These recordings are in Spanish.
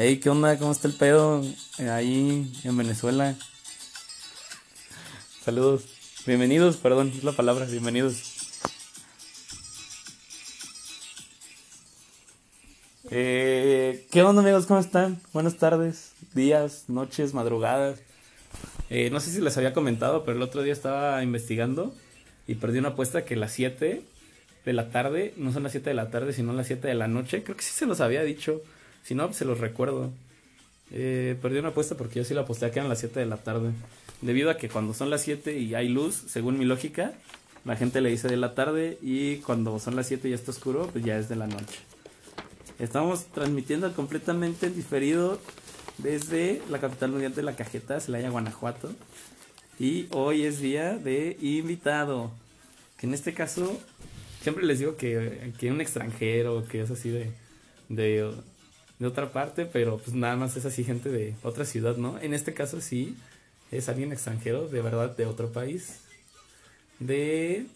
Hey, ¿qué onda? ¿Cómo está el pedo eh, ahí en Venezuela? Saludos. Bienvenidos, perdón, es la palabra, bienvenidos. Eh, ¿Qué onda amigos? ¿Cómo están? Buenas tardes, días, noches, madrugadas. Eh, no sé si les había comentado, pero el otro día estaba investigando y perdí una apuesta que las 7 de la tarde, no son las 7 de la tarde, sino las 7 de la noche. Creo que sí se los había dicho. Si no, se los recuerdo. Eh, perdí una apuesta porque yo sí la aposté a que eran las 7 de la tarde. Debido a que cuando son las 7 y hay luz, según mi lógica, la gente le dice de la tarde y cuando son las 7 y ya está oscuro, pues ya es de la noche. Estamos transmitiendo completamente en diferido desde la capital mundial de la cajeta, Celaya, Guanajuato. Y hoy es día de invitado. Que en este caso, siempre les digo que, que un extranjero, que es así de, de, de otra parte, pero pues nada más es así gente de otra ciudad, ¿no? En este caso sí, es alguien extranjero, de verdad, de otro país. De...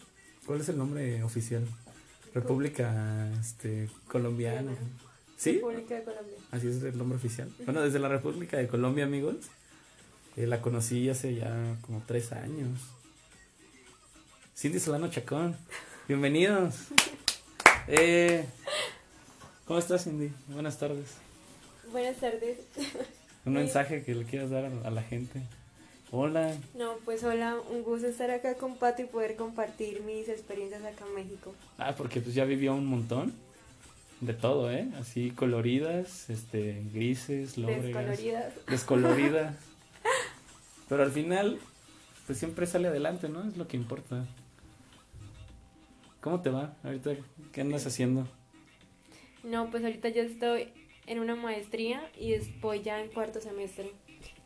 ¿Cuál es el nombre oficial? República este, Colombiana. ¿Sí? República de Colombia. Así es el nombre oficial. Bueno, desde la República de Colombia, amigos. Eh, la conocí hace ya como tres años. Cindy Solano Chacón. Bienvenidos. Eh, ¿Cómo estás, Cindy? Buenas tardes. Buenas tardes. Un mensaje que le quieras dar a la gente. Hola. No, pues hola, un gusto estar acá con Pato y poder compartir mis experiencias acá en México. Ah, porque pues ya vivió un montón de todo, ¿eh? Así coloridas, este, grises, lóbregas. Descoloridas. Descoloridas. Pero al final, pues siempre sale adelante, ¿no? Es lo que importa. ¿Cómo te va? Ahorita, ¿qué andas haciendo? No, pues ahorita ya estoy en una maestría y voy ya en cuarto semestre.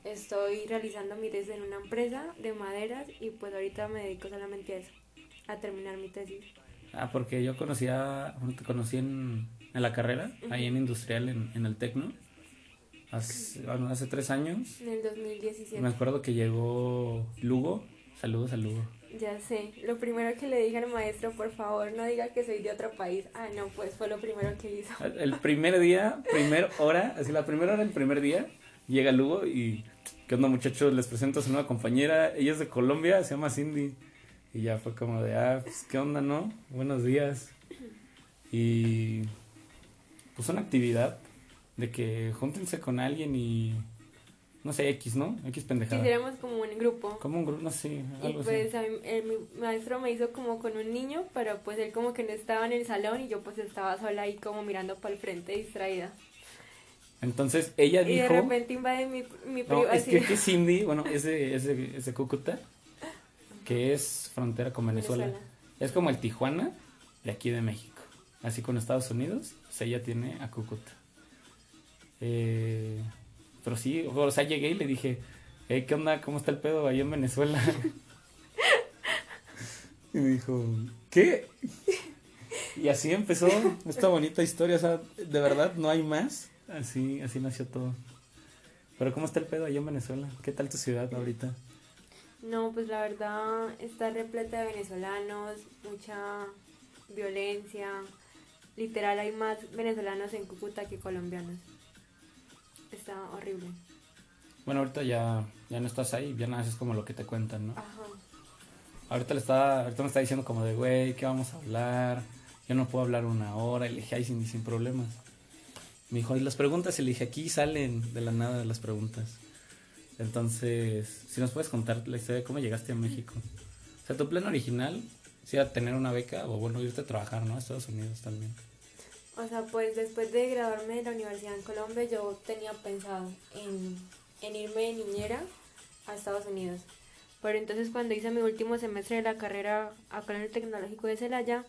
Estoy realizando mi tesis en una empresa de maderas y pues ahorita me dedico solamente a eso, a terminar mi tesis. Ah, porque yo conocía, te conocí en, en la carrera, ahí en industrial, en, en el Tecno, hace, bueno, hace tres años. En el 2017. Me acuerdo que llegó Lugo, saludos a Lugo. Ya sé, lo primero que le dije al maestro, por favor, no diga que soy de otro país. Ah, no, pues fue lo primero que hizo. El primer día, primer hora, así la primera hora del primer día, llega Lugo y, ¿qué onda muchachos? Les presento a su nueva compañera, ella es de Colombia, se llama Cindy. Y ya fue como de, ah, pues, ¿qué onda, no? Buenos días. Y, pues una actividad de que júntense con alguien y, no sé, X, ¿no? X pendejada. Quisiéramos como un grupo. Como un grupo, no sé, Y algo pues así. a mí- el, mi maestro me hizo como con un niño, pero pues él como que no estaba en el salón y yo pues estaba sola ahí como mirando para el frente distraída. Entonces ella Y de dijo... repente invade mi, mi No, es que, que Cindy, bueno, es de, es, de, es de Cúcuta, que es frontera con Venezuela. Venezuela. Es como el Tijuana de aquí de México. Así con Estados Unidos, pues ella tiene a Cúcuta. Eh, sí, o sea, llegué y le dije, "Hey, ¿qué onda? ¿Cómo está el pedo ahí en Venezuela? y me dijo, ¿qué? Y así empezó esta bonita historia, o sea, de verdad no hay más. Así, así nació todo. Pero ¿cómo está el pedo allá en Venezuela? ¿Qué tal tu ciudad ahorita? No, pues la verdad está repleta de venezolanos, mucha violencia. Literal hay más venezolanos en Cúcuta que colombianos. Está horrible. Bueno, ahorita ya, ya no estás ahí, ya nada, es como lo que te cuentan, ¿no? Ajá. Ahorita le está, ahorita me está diciendo como de, güey, ¿qué vamos a hablar? Yo no puedo hablar una hora. Y le dije, ay, sin, sin problemas. Me dijo, ¿y las preguntas? Y le dije, aquí salen de la nada las preguntas. Entonces, si nos puedes contar la historia de cómo llegaste a México. O sea, tu plan original, si era tener una beca o, bueno, irte a trabajar, ¿no? A Estados Unidos también. O sea, pues después de graduarme de la universidad en Colombia, yo tenía pensado en, en irme de niñera a Estados Unidos. Pero entonces cuando hice mi último semestre de la carrera acá en el Tecnológico de Celaya,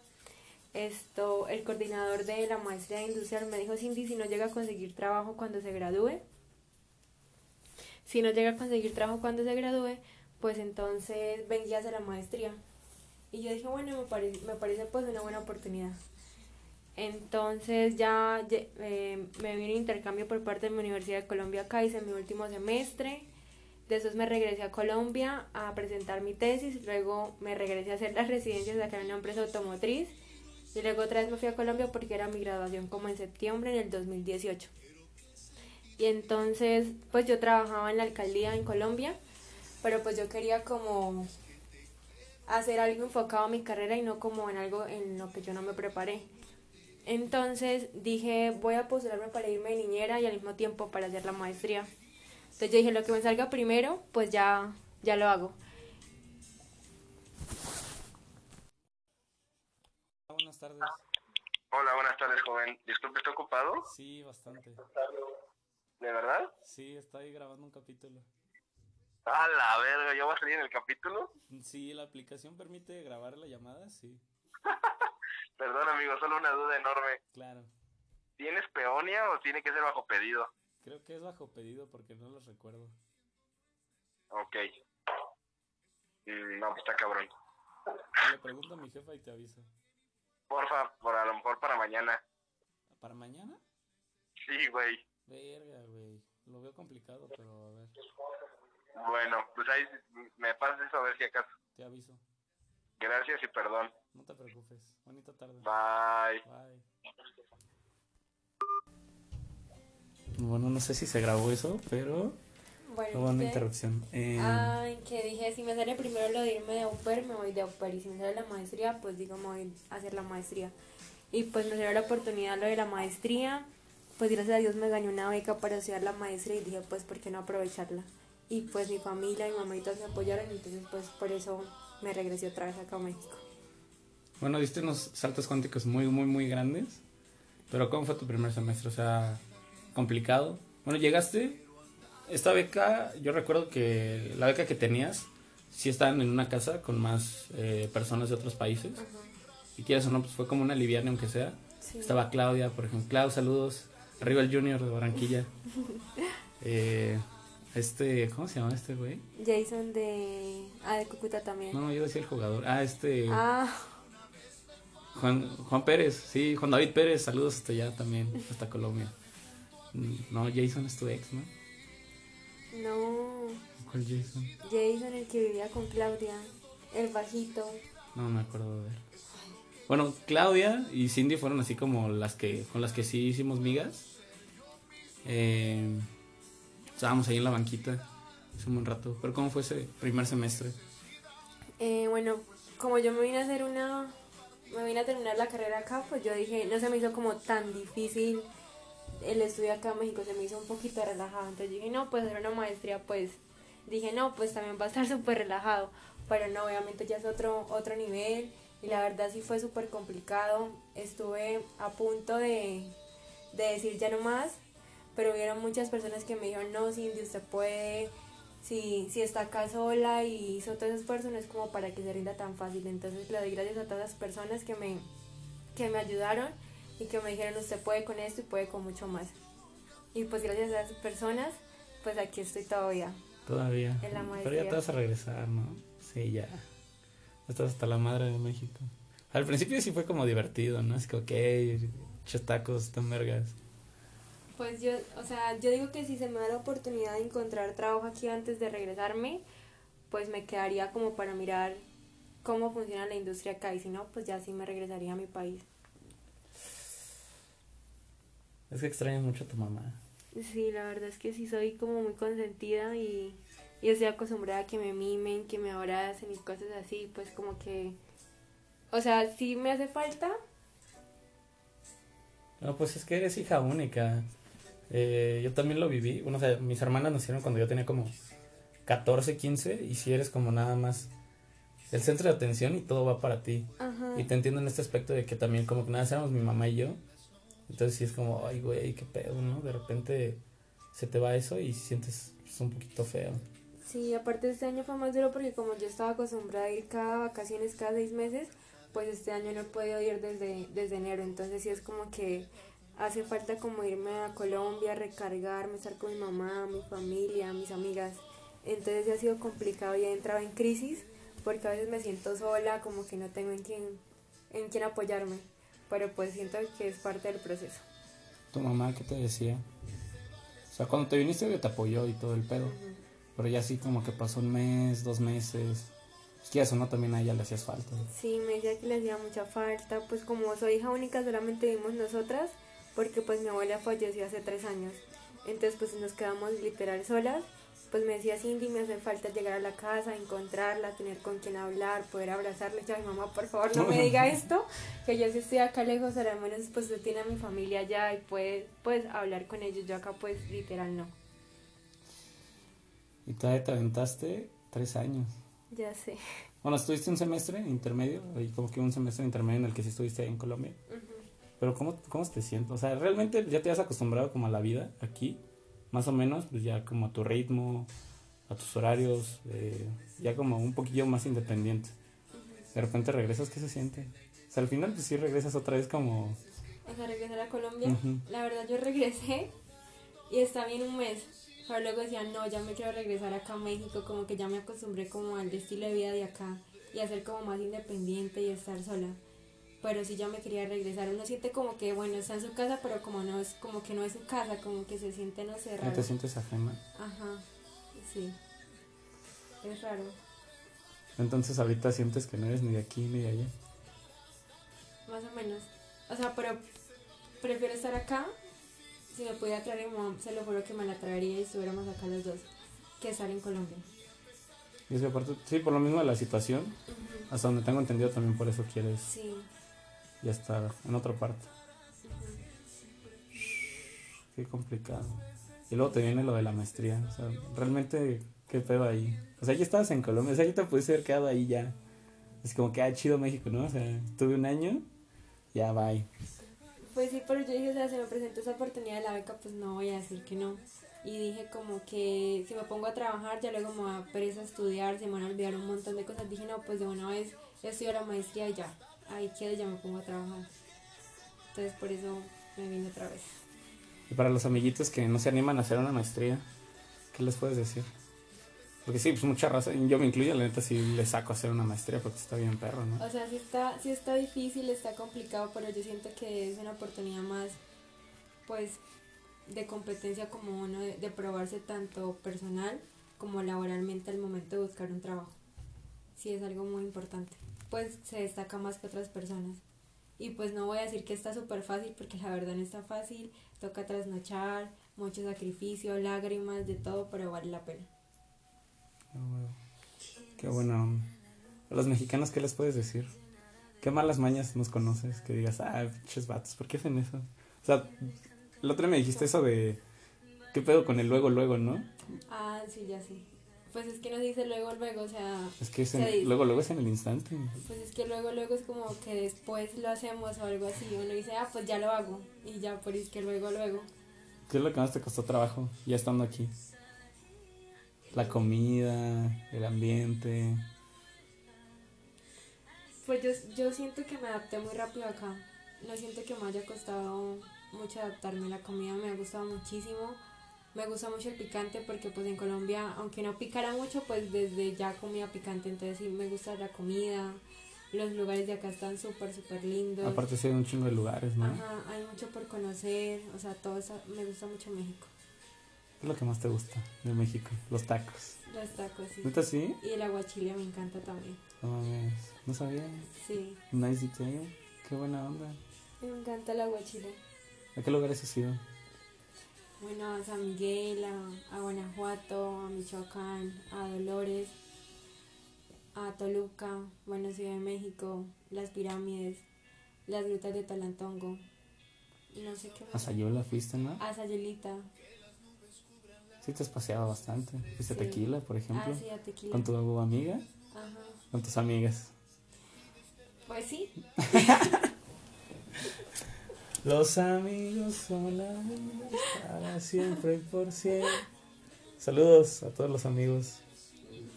esto, el coordinador de la maestría industrial me dijo, Cindy, si no llega a conseguir trabajo cuando se gradúe, si no llega a conseguir trabajo cuando se gradúe, pues entonces ven y hace la maestría. Y yo dije, bueno, me parece, me parece pues una buena oportunidad. Entonces ya eh, me vino un intercambio por parte de mi Universidad de Colombia acá, hice mi último semestre. Después me regresé a Colombia a presentar mi tesis, luego me regresé a hacer las residencias acá en una empresa automotriz y luego otra vez me fui a Colombia porque era mi graduación como en septiembre en el 2018. Y entonces, pues yo trabajaba en la alcaldía en Colombia, pero pues yo quería como hacer algo enfocado a mi carrera y no como en algo en lo que yo no me preparé. Entonces dije, voy a postularme para irme de niñera y al mismo tiempo para hacer la maestría. Entonces yo dije, lo que me salga primero, pues ya, ya lo hago. Buenas tardes. Hola, buenas tardes, joven. Disculpe, ¿está ocupado? Sí, bastante. ¿De verdad? Sí, estoy grabando un capítulo. A la verga, ¿ya va a salir en el capítulo? Sí, la aplicación permite grabar la llamada, sí. Perdón, amigo, solo una duda enorme. Claro. ¿Tienes peonia o tiene que ser bajo pedido? Creo que es bajo pedido porque no los recuerdo. Ok. Mm, no, pues está cabrón. Le pregunto a mi jefa y te aviso. Porfa, por a lo mejor para mañana. ¿Para mañana? Sí, güey. Verga, güey. Lo veo complicado, pero a ver. Bueno, pues ahí me pasas eso a ver si acaso. Te aviso. Gracias y perdón. No te preocupes. Bonita tarde. Bye. Bye. Bueno, no sé si se grabó eso, pero Bueno, hubo una interrupción. Eh, Ay, que dije, si me sale primero lo de irme de au pair, me voy de au pair. Y si me sale la maestría, pues digo, me voy a hacer la maestría. Y pues me salió la oportunidad lo de la maestría. Pues gracias a Dios me gané una beca para estudiar la maestría y dije, pues, ¿por qué no aprovecharla? Y pues mi familia, mi mamá y todos me apoyaron, entonces pues por eso me regresé otra vez acá a México. Bueno, diste unos saltos cuánticos muy, muy, muy grandes. Pero ¿cómo fue tu primer semestre? O sea, complicado. Bueno, llegaste. Esta beca, yo recuerdo que la beca que tenías, sí estaban en una casa con más eh, personas de otros países. Y quieras o no, pues fue como una liviana, aunque sea. Sí. Estaba Claudia, por ejemplo. Clau, saludos. Arriba el Junior de Barranquilla. Eh, este, ¿cómo se llama este güey? Jason de... Ah, de Cúcuta también. No, yo decía el jugador. Ah, este. Ah, Juan, Juan Pérez, sí, Juan David Pérez, saludos hasta allá también, hasta Colombia. No, Jason es tu ex, ¿no? no. ¿Cuál Jason? Jason, el que vivía con Claudia. El bajito. No me acuerdo de él. Bueno, Claudia y Cindy fueron así como las que con las que sí hicimos migas. Eh, estábamos ahí en la banquita hace un buen rato. Pero ¿cómo fue ese primer semestre? Eh, bueno, como yo me vine a hacer una, me vine a terminar la carrera acá, pues yo dije, no se me hizo como tan difícil el estudio acá en México, se me hizo un poquito relajado. Entonces dije, no, pues hacer una maestría, pues dije, no, pues también va a estar súper relajado. Pero no, obviamente ya es otro, otro nivel y la verdad sí fue súper complicado. Estuve a punto de, de decir ya no más, pero hubieron muchas personas que me dijeron, no, Cindy, usted puede, si, si está acá sola y hizo todo ese esfuerzo, no es como para que se rinda tan fácil. Entonces le doy gracias a todas las personas que me, que me ayudaron y que me dijeron, usted puede con esto y puede con mucho más. Y pues gracias a esas personas, pues aquí estoy todavía. Todavía. En la Pero ya te vas a regresar, ¿no? Sí, ya. Estás hasta la madre de México. Al principio sí fue como divertido, ¿no? Es que, ok, muchos tacos, están vergas. Pues yo, o sea, yo digo que si se me da la oportunidad de encontrar trabajo aquí antes de regresarme, pues me quedaría como para mirar cómo funciona la industria acá y si no, pues ya sí me regresaría a mi país. Es que extrañas mucho a tu mamá. Sí, la verdad es que sí soy como muy consentida y, y estoy acostumbrada a que me mimen, que me abracen y cosas así, pues como que, o sea, sí me hace falta, No, pues es que eres hija única. Eh, yo también lo viví. Bueno, o sea, mis hermanas nacieron cuando yo tenía como 14, 15 y si eres como nada más el centro de atención y todo va para ti. ajá, Y te entiendo en este aspecto de que también como que nada éramos mi mamá y yo. Entonces sí es como, ay, güey, qué pedo, ¿no? De repente se te va eso y sientes pues, un poquito feo. Sí, aparte este año fue más duro porque como yo estaba acostumbrada a ir cada vacaciones cada seis meses, pues este año no he podido ir desde, desde enero, entonces sí es como que hace falta como irme a Colombia, recargarme, estar con mi mamá, mi familia, mis amigas, entonces sí ha sido complicado y he entrado en crisis porque a veces me siento sola, como que no tengo en quién, en quién apoyarme, pero pues siento que es parte del proceso. ¿Tu mamá qué te decía? O sea, cuando te viniste te apoyó y todo el pedo. Pero ya así como que pasó un mes, dos meses. Pues que eso no también a ella le hacías falta. Sí, me decía que le hacía mucha falta, pues como soy hija única solamente vivimos nosotras, porque pues mi abuela falleció hace tres años. Entonces pues nos quedamos literal solas. Pues me decía Cindy, me hace falta llegar a la casa, encontrarla, tener con quien hablar, poder abrazarle. Yo, ay mamá, por favor, no me diga esto, que yo sí estoy acá lejos, al menos pues usted tiene a mi familia allá y puede pues hablar con ellos. Yo acá pues literal no. Y todavía te aventaste tres años. Ya sé. Bueno, estuviste un semestre intermedio, y como que un semestre intermedio en el que sí estuviste ahí en Colombia. Pero ¿cómo, ¿cómo te sientes? O sea, ¿realmente ya te has acostumbrado como a la vida aquí? Más o menos, pues ya como a tu ritmo, a tus horarios, eh, ya como un poquillo más independiente. De repente regresas, ¿qué se siente? O sea, al final pues sí regresas otra vez como... O sea, regresar a Colombia. Ujú. La verdad, yo regresé y estaba bien un mes. Pero luego decía, no, ya me quiero regresar acá a México. Como que ya me acostumbré como al estilo de vida de acá. Y a ser como más independiente y estar sola. Pero sí ya me quería regresar. Uno siente como que, bueno, está en su casa, pero como no es, como que no es su casa. Como que se siente, no sé, ¿No raro. te sientes ajena? Ajá, sí. Es raro. Entonces ahorita sientes que no eres ni de aquí ni de allá. Más o menos. O sea, pero prefiero estar acá. Si me pudiera traer a mi mamá, se lo juro que me la traería y estuviéramos acá los dos. Que estar en Colombia. Y es que aparte, sí, por lo mismo de la situación, hasta donde tengo entendido también por eso quieres Sí. Ya estar en otra parte. Qué complicado. Y luego te viene lo de la maestría. O sea, realmente, ¿qué pedo ahí? O sea, ya estabas en Colombia. O sea, ya te pudiste haber quedado ahí ya. Es como que, ah, chido México, ¿no? O sea, tuve un año, ya bye. Pues sí, pero yo dije, o sea, se me presentó esa oportunidad de la beca, pues no voy a decir que no. Y dije como que si me pongo a trabajar, ya luego me va a pereza estudiar, se me van a olvidar un montón de cosas. Dije, no, pues de una vez estudio la maestría y ya. Ahí quedo y ya me pongo a trabajar. Entonces por eso me vine otra vez. Y para los amiguitos que no se animan a hacer una maestría, ¿qué les puedes decir? Porque sí, pues mucha raza, yo me incluyo, la neta sí le saco a hacer una maestría porque está bien perro, ¿no? O sea, sí está, sí está difícil, está complicado, pero yo siento que es una oportunidad más, pues, de competencia como uno, de, de probarse tanto personal como laboralmente al momento de buscar un trabajo. Sí es algo muy importante. Pues se destaca más que otras personas. Y pues no voy a decir que está súper fácil porque la verdad no está fácil. Toca trasnochar, mucho sacrificio, lágrimas, de todo, pero vale la pena. Ah. Qué bueno. A los mexicanos, ¿qué les puedes decir? ¿Qué malas mañas nos conoces? Que digas, ah, pinches vatos, ¿por qué hacen eso? O sea, el otro día me dijiste eso de, ¿qué pedo con el luego, luego, no? Ah, sí, ya sí. Pues es que nos dice luego, luego, o sea... Es que es se en- dice- luego, luego es en el instante. Pues es que luego, luego es como que después lo hacemos o algo así. Uno dice, ah, pues ya lo hago. Y ya, por es que luego, luego. ¿Qué es lo que más te costó trabajo ya estando aquí? La comida, el ambiente. Pues yo, yo siento que me adapté muy rápido acá. No siento que me haya costado mucho adaptarme la comida. Me ha gustado muchísimo. Me gusta mucho el picante porque pues en Colombia, aunque no picara mucho, pues desde ya comía picante. Entonces sí me gusta la comida. Los lugares de acá están súper, súper lindos. Aparte sí hay un chingo de lugares, ¿no? Ajá, hay mucho por conocer. O sea, todo eso. Me gusta mucho México. ¿Qué es lo que más te gusta de México? Los tacos. Los tacos, sí. ¿Neta sí? Y el aguachile me encanta también. No mames, no sabía. Sí, Nice detail. Qué buena onda. me encanta el aguachile. ¿A qué lugares has ido? Bueno, a San Miguel, a, a Guanajuato, a Michoacán, a Dolores, a Toluca, bueno, Ciudad de México, las pirámides, las grutas de Talantongo. No sé qué A más. Sayula fuiste, ¿no? A Sayulita. Sí te has paseado bastante. Fuiste a. Tequila, por ejemplo. Ah, sí, a Tequila. Con tu amiga, Ajá. con tus amigas. Pues sí. Los amigos son amigos para siempre y por siempre. Saludos a todos los amigos. sí.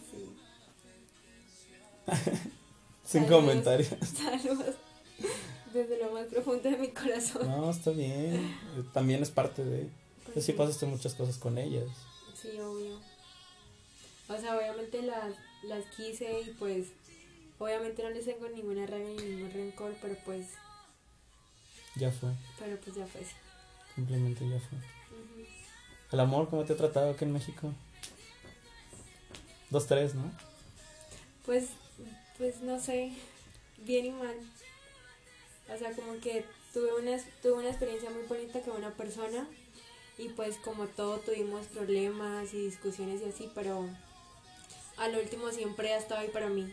Sin Saludos. comentarios. Saludos. Desde lo más profundo de mi corazón. No, está bien. También es parte de. Yo sí pasaste muchas cosas con ellas. Sí, obvio. O sea, obviamente las, las quise y pues obviamente no les tengo ninguna rabia ni ningún rencor, pero pues, Ya fue. pero pues ya fue. Simplemente ya fue. El amor, ¿cómo te ha tratado aquí en México? Dos, tres, ¿no? Pues, pues no sé, bien y mal. O sea, como que tuve una, tuve una experiencia muy bonita con una persona Y pues como todo tuvimos problemas y discusiones y así, pero a lo último siempre ha estado ahí para mí.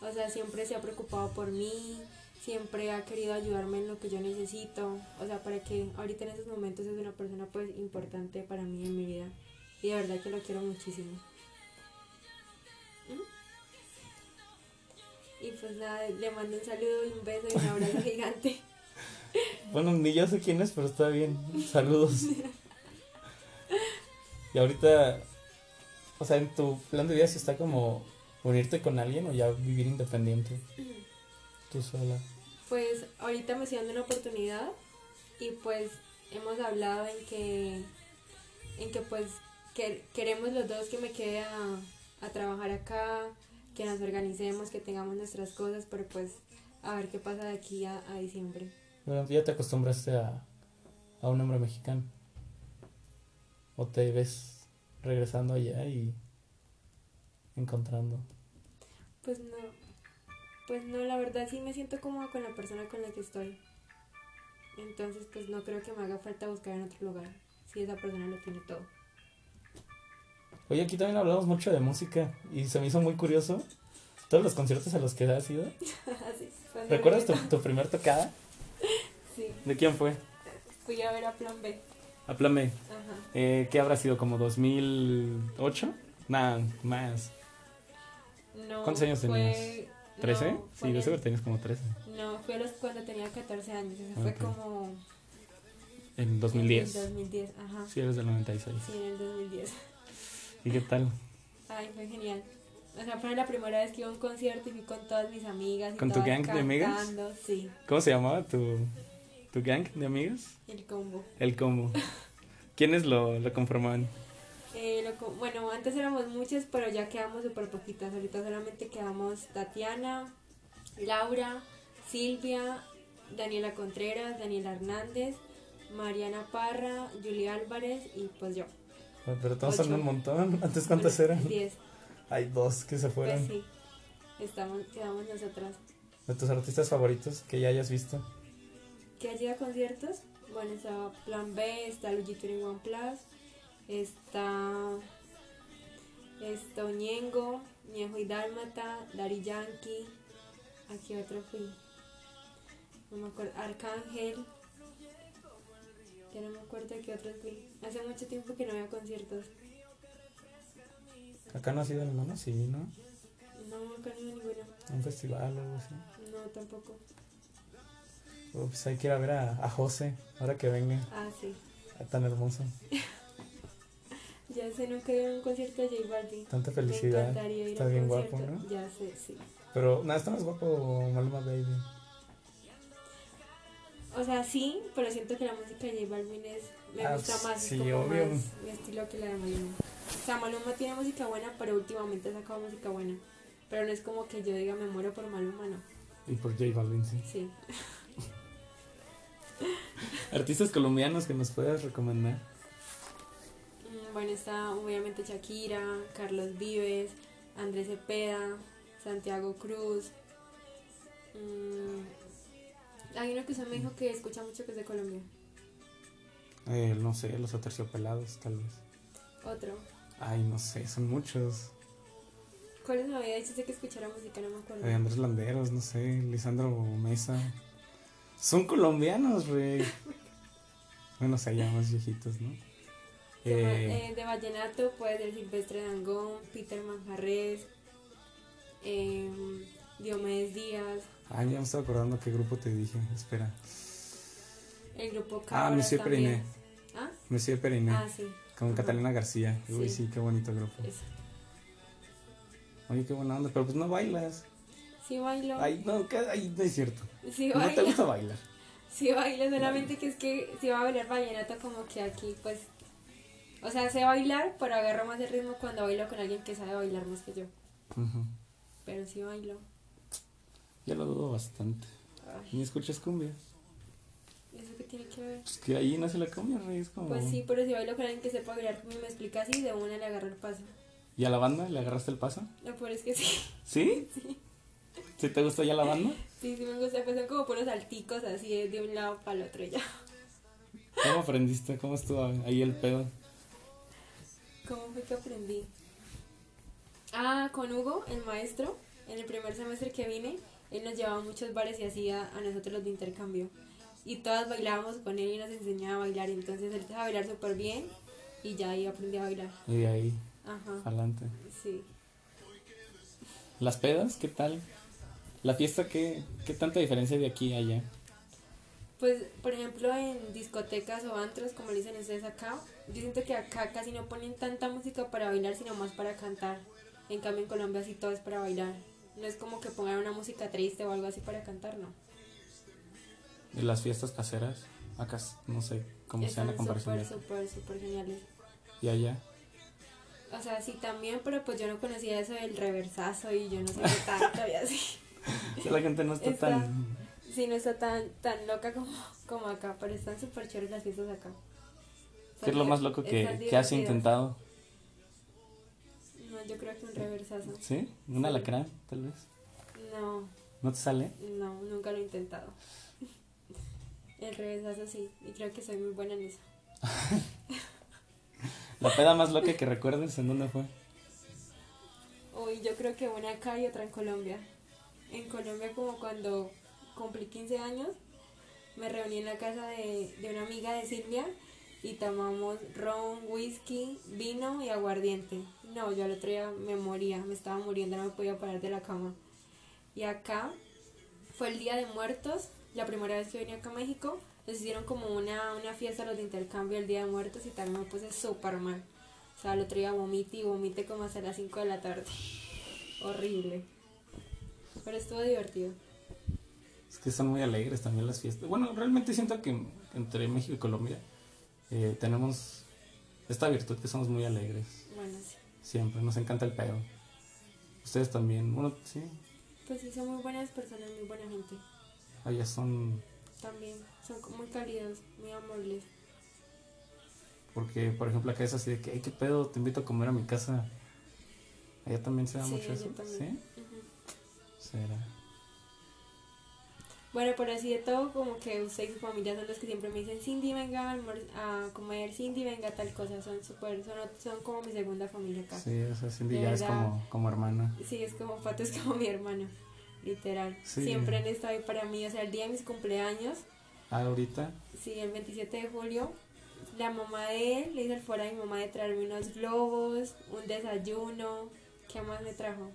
O sea, siempre se ha preocupado por mí, siempre ha querido ayudarme en lo que yo necesito. O sea, para que ahorita en esos momentos es una persona pues importante para mí en mi vida. Y de verdad que lo quiero muchísimo. ¿Mm? Y pues nada, le mando un saludo y un beso y un abrazo gigante. Bueno, ni yo sé quién es, pero está bien. Saludos. y ahorita, o sea, en tu plan de vida si está como unirte con alguien o ya vivir independiente. Tú sola. Pues ahorita me estoy dando una oportunidad y pues hemos hablado en que, en que pues que queremos los dos que me quede a, a trabajar acá, que nos organicemos, que tengamos nuestras cosas, pero pues a ver qué pasa de aquí a, a diciembre. Bueno, ya te acostumbraste a, a un hombre mexicano. O te ves regresando allá y encontrando. Pues no, pues no, la verdad sí me siento cómoda con la persona con la que estoy. Entonces pues no creo que me haga falta buscar en otro lugar, si esa persona lo tiene todo. Oye, aquí también hablamos mucho de música y se me hizo muy curioso todos los conciertos a los que has ido. ¿Recuerdas tu, tu primer tocada? Sí, ¿De quién fue? fui a ver a Plan B. Háblame. Ajá. Eh, ¿Qué habrá sido? ¿Como 2008? Nada, más. No, ¿Cuántos años fue- tenías? ¿13? no, sí, fue en seguro tenías como 13. No, fue los cuando tenía 14 años. Ese fue Ok. como. En 2010. En el 2010, ajá. Sí, eres del 96. Sí, en el 2010. ¿Y qué tal? Ay, fue genial. O sea, fue la primera vez que iba a un concierto y fui con todas mis amigas. Y ¿Con tu gang de amigas? cantando, Sí, ¿Cómo se llamaba tu, tu gang de amigas? el combo. El combo. ¿Quiénes lo, lo conformaban? Eh, lo bueno, antes éramos muchas, pero ya quedamos súper poquitas. Ahorita solamente quedamos Tatiana, Laura, Silvia, Daniela Contreras, Daniela Hernández, Mariana Parra, Julia Álvarez y pues yo. Pero todos son un montón. ¿Antes cuántas eran? Diez. Hay dos que se fueron. Pues sí, estamos, quedamos nosotras. ¿De tus artistas favoritos que ya hayas visto? ¿Qué ha llegado a conciertos? Bueno, está Plan B, está Luigi One Plus, está, está Ñengo, Ñejo y Dálmata, Dari Yankee, aquí otro fui, no me acuerdo, Arcángel, ya no me acuerdo de qué otros fui. Hace mucho tiempo que no veo conciertos, Acá no ha sido ninguno, sí, ¿no? no, acá no hay ninguno, Un festival o algo así. no tampoco. Pues hay que ir a ver a, a José, ahora que venga, Ah, sí, tan hermoso. ya sé, nunca he ido a un concierto de J Balvin. Tanta Me felicidad. ir Está bien guapo. ¿no? Ya sé, sí. Pero nada, está más guapo Maluma Baby. O sea, sí, pero siento que la música de J Balvin es, me Ah, gusta más, sí, es como obvio. más mi estilo que la de Maluma. O sea, Maluma tiene música buena, pero últimamente ha sacado música buena. Pero no es como que yo diga me muero por Maluma, no. Y por J Balvin, sí. Sí. Artistas colombianos que nos puedas recomendar. Bueno, está obviamente Shakira, Carlos Vives, Andrés Cepeda, Santiago Cruz. Mm, hay uno que usted me dijo que escucha mucho que es de Colombia. Eh, no sé, los aterciopelados, tal vez. Otro. Ay, no sé, son muchos. ¿Cuál me había dicho que escuchara música? No me acuerdo. Eh, Andrés Landeros, no sé, Lisandro Mesa. Son colombianos, güey. bueno, o sea, ya más viejitos, ¿no? Eh, eh, de vallenato puede ser Silvestre Dangón, Peter Manjarres, eh, Diomedes Díaz, ay, ya me estaba acordando qué grupo te dije. Espera. el grupo Ah, Cabras Monsieur también. Periné. ¿Ah? Monsieur Periné. Ah, sí. con ajá. Catalina García. Uy, Sí. qué bonito grupo. Eso. Oye, qué buena onda, pero pues no bailas. Sí bailo. Ay, no, que- ay, no es cierto. sí No te bailo. gusta bailar. Sí bailo, solamente que es que si va a bailar vallenato como que aquí pues... O sea, sé bailar, pero agarro más el ritmo cuando bailo con alguien que sabe bailar más que yo. Pero sí bailo. Ya lo dudo bastante. Ay, Ni escuchas cumbia. ¿Eso qué tiene que ver? Pues que ahí nace la cumbia, rey. Es como... Pues sí, pero si bailo con alguien que sepa bailar me explica así, de una le agarro el paso. ¿Y a la banda le agarraste el paso? Lo peor es que sí. ¿Sí? ¿Sí te gustó ya la banda? Sí, sí me gusta, pues son como puros salticos así de, un lado para el otro ya. ¿Cómo aprendiste? ¿Cómo estuvo ahí el pedo? ¿Cómo fue que aprendí? Ah, con Hugo, el maestro, en el primer semestre que vine, él nos llevaba a muchos bares y hacía a nosotros los de intercambio. Y todas bailábamos con él y nos enseñaba a bailar. Entonces él empezó a bailar súper bien y ya ahí aprendí a bailar. Y de ahí, Ajá, adelante. sí. ¿Las pedas? ¿Qué tal? ¿La fiesta qué, qué tanta diferencia de aquí a allá? Pues, por ejemplo, en discotecas o antros, como le dicen ustedes acá, yo siento que acá casi no ponen tanta música para bailar, sino más para cantar. En cambio, en Colombia sí todo es para bailar. No es como que pongan una música triste o algo así para cantar, no. ¿Y las fiestas caseras? Acá no sé cómo sean la comparación. súper, súper, súper geniales. ¿Y allá? O sea, sí también, pero pues yo no conocía eso del reversazo y yo no sé qué tanto y así. O sea, la gente no está, Está- tan... Sí, no está tan, tan loca como, como acá, pero están súper chéveres las fiestas acá. ¿Qué es lo más loco que, que has intentado? No, yo creo que un reversazo. ¿Sí? ¿Un alacrán, tal vez? No, ¿No te sale? no, nunca lo he intentado. El reversazo sí, y creo que soy muy buena en eso. ¿La peda más loca que recuerdes en dónde fue? Uy, yo creo que una acá y otra en Colombia. En Colombia como cuando cumplí 15 años, me reuní en la casa de, de una amiga de Silvia y tomamos ron, whisky, vino y aguardiente. No, yo al otro día me moría, me estaba muriendo, no me podía parar de la cama. Y acá fue el Día de Muertos, la primera vez que vine acá a México. Nos hicieron como una, una fiesta los de intercambio el Día de Muertos y también me puse súper mal. O sea, el otro día vomité y vomité como hasta las 5 de la tarde. Horrible. Pero estuvo divertido. Es que son muy alegres también las fiestas. Bueno, realmente siento que entre México y Colombia eh, tenemos esta virtud que somos muy alegres. Bueno, sí. Siempre, nos encanta el pedo. Ustedes también, bueno, sí, Pues sí, son muy buenas personas, muy buena gente. allá son, También son muy cálidos, muy amables. porque por ejemplo acá es así de que, "Ay, qué pedo, te invito a comer a mi casa. Allá también se da Sí, mucho eso, también. ¿sí? Ujú. Será. Bueno, por así de todo, como que usted y su familia son los que siempre me dicen, Cindy, venga a, comer, Cindy, venga tal cosa. Son súper, son, son como mi segunda familia acá. Sí, o sea, Cindy De ya es como, como hermana. Sí, es como Pato, es como mi hermano, literal. Sí. Siempre han estado ahí para mí. O sea, el día de mis cumpleaños, Ah, ahorita, sí, el 27 de julio, la mamá de él le hizo el favor a mi mamá de traerme unos globos, un desayuno. ¿Qué más me trajo?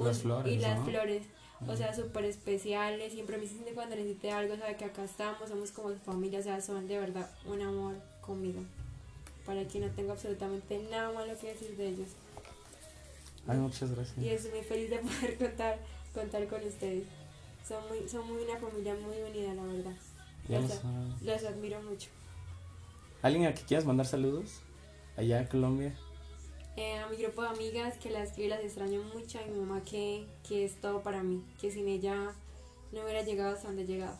las Un- flores, Y las ¿no? flores. O sea, súper especiales. Siempre me dicen que cuando necesite algo, sabe que acá estamos, somos como familia. O sea, son de verdad un amor conmigo. Para que no tengo absolutamente nada malo que decir de ellos. Ay, muchas gracias. Y estoy muy feliz de poder contar, contar con ustedes. Son muy, son muy una familia muy unida, la verdad. Los, saben. los admiro mucho. ¿Alguien a que quieras mandar saludos? Allá en Colombia. Eh, a mi grupo de amigas que las quiero y las extraño mucho. A mi mamá que, que es todo para mí. Que sin ella no hubiera llegado hasta donde he llegado.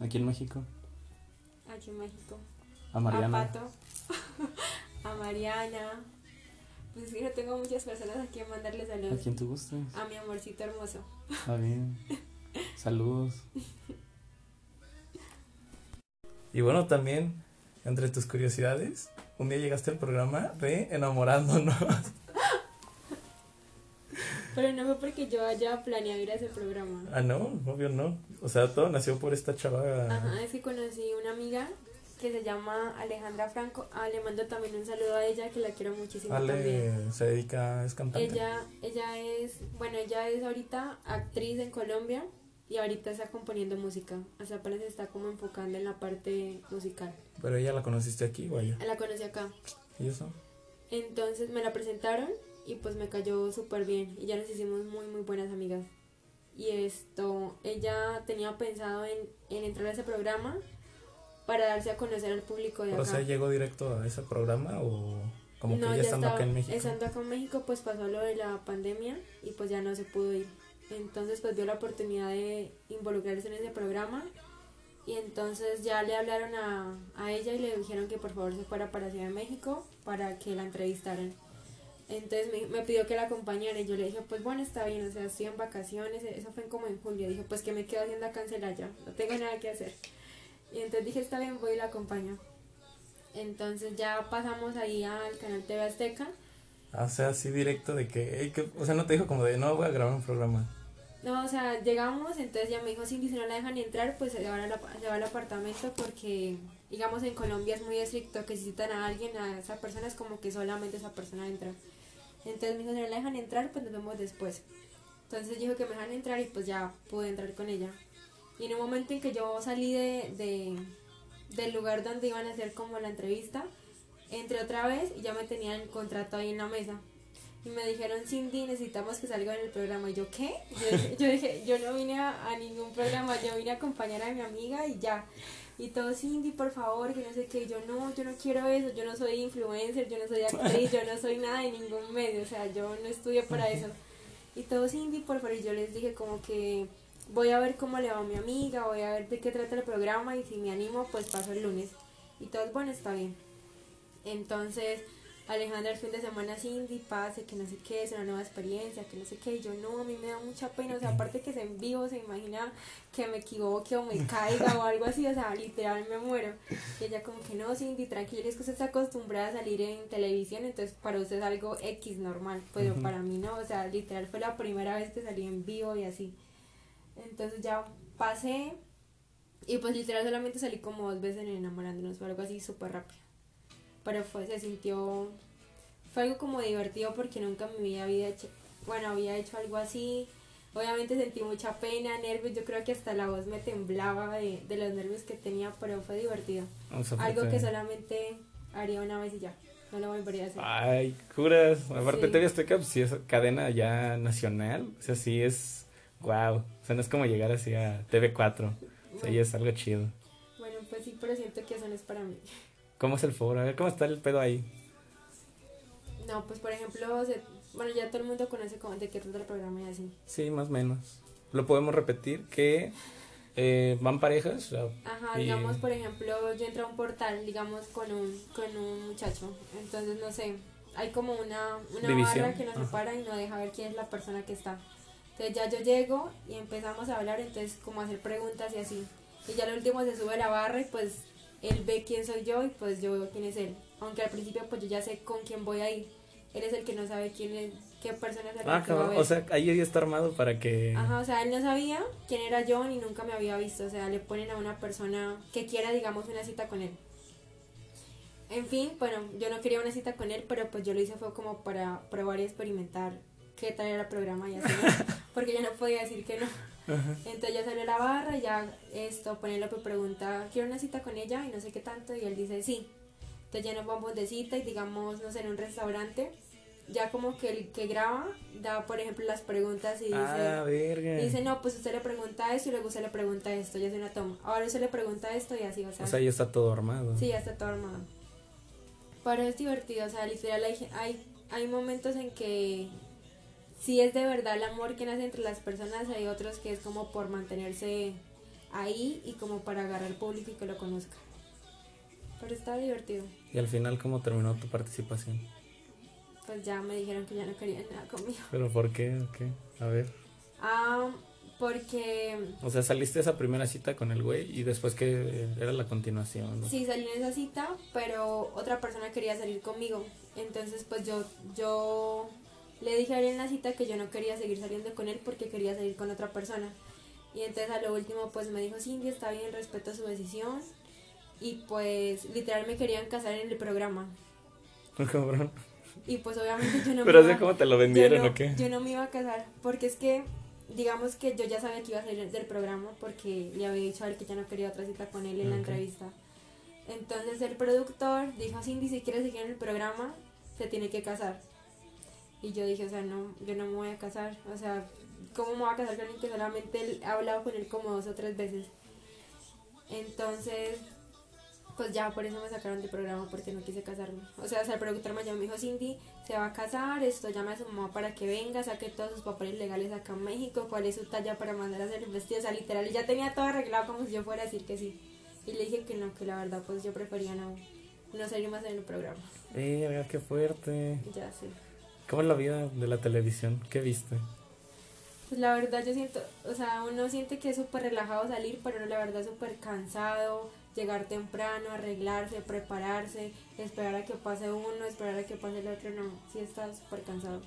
Aquí en México. Aquí en México. A Mariana. A Pato. a Mariana. Pues sí, no tengo muchas personas a quien mandarle A saludos. quien tú gustes. A mi amorcito hermoso. Está bien. Saludos. Y bueno, también, entre tus curiosidades, un día llegaste al programa de Enamorándonos. Pero no fue porque yo haya planeado ir a ese programa. Ah, no, obvio no. O sea, todo nació por esta chava. Ajá, es que conocí una amiga que se llama Alejandra Franco. Ah, le mando también un saludo a ella que la quiero muchísimo también. Ale se dedica, es cantante. Ella, ella es, bueno, ella es ahorita actriz en Colombia y ahorita está componiendo música. O sea, apenas está como enfocando en la parte musical. Pero ella la conociste aquí o allá. La conocí acá. ¿Y eso? Entonces me la presentaron y pues me cayó súper bien y ya nos hicimos muy muy buenas amigas. Y esto, ella tenía pensado en, en entrar a ese programa para darse a conocer al público de O acá. sea, llegó directo a ese programa o como que no, ya estando estaba- acá en México. Estando acá en México pues pasó lo de la pandemia y pues ya no se pudo ir. Entonces pues dio la oportunidad de involucrarse en ese programa y entonces ya le hablaron a, a ella y le dijeron que por favor se fuera para Ciudad de México para que la entrevistaran. Entonces me, pidió que la acompañara y yo le dije, pues bueno, está bien, o sea, estoy en vacaciones, eso fue como en julio, dije, pues que me quedo haciendo acá en Celaya, no tengo nada que hacer. Y entonces dije, está bien, voy y la acompaño. Entonces ya pasamos ahí al canal TV Azteca. Ah, o sea, así directo de que, "Ey, que- o sea, no te dijo como de, no, voy a grabar un programa. No, o sea, llegamos, entonces ya me dijo, Cindy, si no la dejan entrar, pues se va al apartamento porque, digamos, en Colombia es muy estricto que si citan a alguien, a esa persona es como que solamente esa persona entra. Entonces me dijo, si no la dejan entrar, pues nos vemos después. Entonces dijo que me dejan entrar y pues ya pude entrar con ella. Y en un momento en que yo salí de, de- del lugar donde iban a hacer como la entrevista, entré otra vez y ya me tenían el contrato ahí en la mesa. Y me dijeron, Cindy, necesitamos que salga en el programa. Y yo, ¿qué? Yo dije, yo, dije, yo no vine a, a ningún programa, yo vine a acompañar a mi amiga y ya. Y todo, Cindy, por favor, que no sé qué. Y Yo no, yo no quiero eso, yo no soy influencer, yo no soy actriz, yo no soy nada de ningún medio, o sea, yo no estudié para eso. Y todo, Cindy, por favor, y yo les dije como que voy a ver cómo le va a mi amiga, voy a ver de qué trata el programa y si me animo, pues paso el lunes. Y todos, bueno, está bien. Entonces, Alejandra el fin de semana Cindy, pase, que no sé qué, es una nueva experiencia, que no sé qué, y yo no, a mí me da mucha pena, o sea, aparte que es en vivo, se imagina que me equivoque o me caiga o algo así, o sea, literal me muero. Y ella como que no, Cindy, tranquila, es que usted está acostumbrada a salir en televisión, entonces para usted es algo X normal, pero Ujú. para mí no, o sea, literal fue la primera vez que salí en vivo y así. Entonces ya pasé y pues literal solamente salí como dos veces en enamorándonos, fue algo así súper rápido. Pero fue, se sintió, fue algo como divertido porque nunca en mi vida había hecho, bueno, había hecho algo así. Obviamente sentí mucha pena, nervios, yo creo que hasta la voz me temblaba de, de los nervios que tenía, pero fue divertido. O sea, Algo que solamente haría una vez y ya, no lo volvería a hacer. Ay, curas. Aparte, Sí. TV Azteca, pues sí es cadena ya nacional. O sea, sí es. Wow. O sea, no es como llegar así a TV4. O sea, Bueno. ya es algo chido. Bueno, pues sí, pero siento que eso no es para mí. ¿Cómo es el foro? A ver, ¿cómo está el pedo ahí? No, pues por ejemplo, se- bueno, ya todo el mundo conoce como de qué trata el programa y así. Sí, más o menos. Lo podemos repetir que eh, van parejas. o Ajá, y- digamos, por ejemplo, yo entro a un portal, digamos, con un, con un muchacho. Entonces, no sé, hay como una, una División, barra que nos ajá. separa y no deja ver quién es la persona que está. Entonces ya yo llego y empezamos a hablar, entonces como hacer preguntas y así. Y ya al último se sube la barra y pues él ve quién soy yo y pues yo veo quién es él. Aunque al principio pues yo ya sé con quién voy a ir. Él es el que no sabe quién es, qué persona es Ah, que va a cabrón. ver. O sea, ahí ya está armado para que. Ajá, o sea, él no sabía quién era yo ni nunca me había visto. O sea, le ponen a una persona que quiera, digamos, una cita con él. En fin, bueno, yo no quería una cita con él, pero pues yo lo hice fue como para probar y experimentar qué tal era el programa y así, ¿no? porque yo no podía decir que no. Ajá. Entonces ya salió la barra y ya esto, Penélope pregunta, ¿quiero una cita con ella? Y no sé qué tanto, y él dice sí. Entonces ya nos vamos de cita y digamos, no sé, en un restaurante, ya como que el que graba da, por ejemplo, las preguntas y dice... Ah, verga. Y dice, no, pues usted le pregunta esto y luego usted le pregunta esto, ya es una toma. Ahora usted le pregunta esto y así, o sea. O sea, ya está todo armado. sí, ya está todo armado. Pero es divertido, o sea, literal hay, hay, hay momentos en que sí es de verdad el amor que nace entre las personas, hay otros que es como por mantenerse ahí y como para agarrar público y que lo conozca. Pero está divertido. Y al final, ¿cómo terminó tu participación? Pues ya me dijeron que ya no querían nada conmigo. ¿Pero por qué? ¿O qué? A ver. Ah, porque O sea, saliste esa primera cita con el güey y después que era la continuación. ¿no? Sí, salí en esa cita, pero otra persona quería salir conmigo. Entonces, pues yo, yo le dije a él en la cita que yo no quería seguir saliendo con él porque quería salir con otra persona. Y entonces a lo último, pues me dijo, Cindy, está bien, respeto su decisión. Y pues literal me querían casar en el programa. Cabrón. Y pues obviamente yo no Pero me sé iba- cómo te lo vendieron no- o qué. Yo no me iba a casar porque es que, digamos que yo ya sabía que iba a salir del programa porque le había dicho a él que ya no quería otra cita con él en la Ok. entrevista. Entonces el productor dijo, Cindy, si quieres seguir en el programa, se tiene que casar. Y yo dije, o sea, no, yo no me voy a casar. O sea, ¿cómo me voy a casar con alguien que solamente he hablado con él como dos o tres veces? Entonces, pues ya por eso me sacaron del programa porque no quise casarme. O sea, o sea, el productor y me dijo, Cindy, se va a casar, esto llama a su mamá para que venga, saque todos sus papeles legales acá en México, cuál es su talla para mandar a hacer el vestido, o sea, literal, y ya tenía todo arreglado como si yo fuera a decir que sí. Y le dije que no, que la verdad, pues yo prefería no, no salir más en el programa. Verga, qué fuerte. Ya sé. ¿Cómo es la vida de la televisión? ¿Qué viste? Pues la verdad yo siento, o sea, uno siente que es súper relajado salir, pero la verdad súper cansado, llegar temprano, arreglarse, prepararse, esperar a que pase uno, esperar a que pase el otro, no, sí está súper cansado.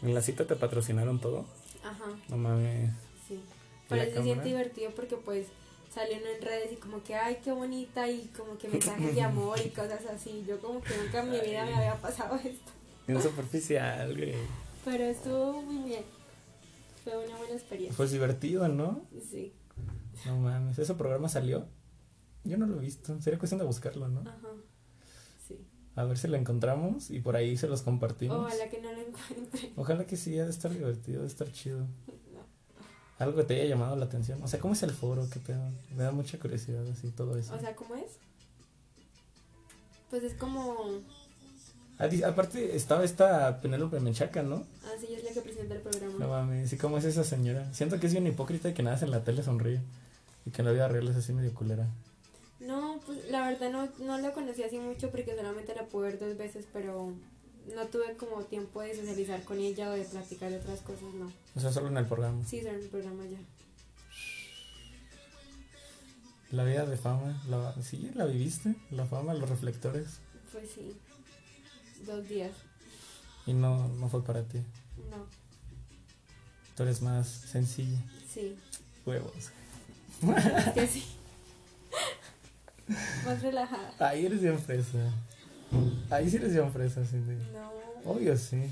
¿En la cita te patrocinaron todo? Ajá, No mames. sí. ¿Y Pero se siente divertido porque pues sale uno en redes y como que, ay, qué bonita y como que mensajes de amor y cosas así. Yo como que nunca en mi vida me había pasado esto. Bien superficial, güey. Pero estuvo muy bien. Fue una buena experiencia. Pues divertido, ¿no? Sí, No mames. ¿Ese programa salió? Yo no lo he visto. Sería cuestión de buscarlo, ¿no? ajá. Sí. A ver si lo encontramos y por ahí se los compartimos. Ojalá que no lo encuentre. Ojalá que sí, ha de estar divertido, ha de estar chido. No. Algo que te haya llamado la atención. O sea, ¿cómo es el foro? ¿Qué pedo? Me da mucha curiosidad así todo eso. O sea, ¿cómo es? Pues es como. Ah, aparte estaba esta Penélope Menchaca, ¿no? Así es la que presenta el programa. No mames, ¿y cómo es esa señora? Siento que es bien hipócrita y que nada en la tele sonríe. Y que en la vida real es así medio culera. No, pues la verdad no, no la conocí así mucho porque solamente la pude ver dos veces, pero no tuve como tiempo de socializar con ella o de platicar de otras cosas, no. O sea, solo en el programa. Sí, en el programa ya. La vida de fama, la, sí, la viviste, la fama, los reflectores. Pues sí, dos días, Y no, no fue para ti. no, Tú eres más sencilla. sí, Huevos. es que sí. Más relajada. Ahí eres bien fresa. Ahí sí eres bien fresa, sí. sí. No, Obvio, sí.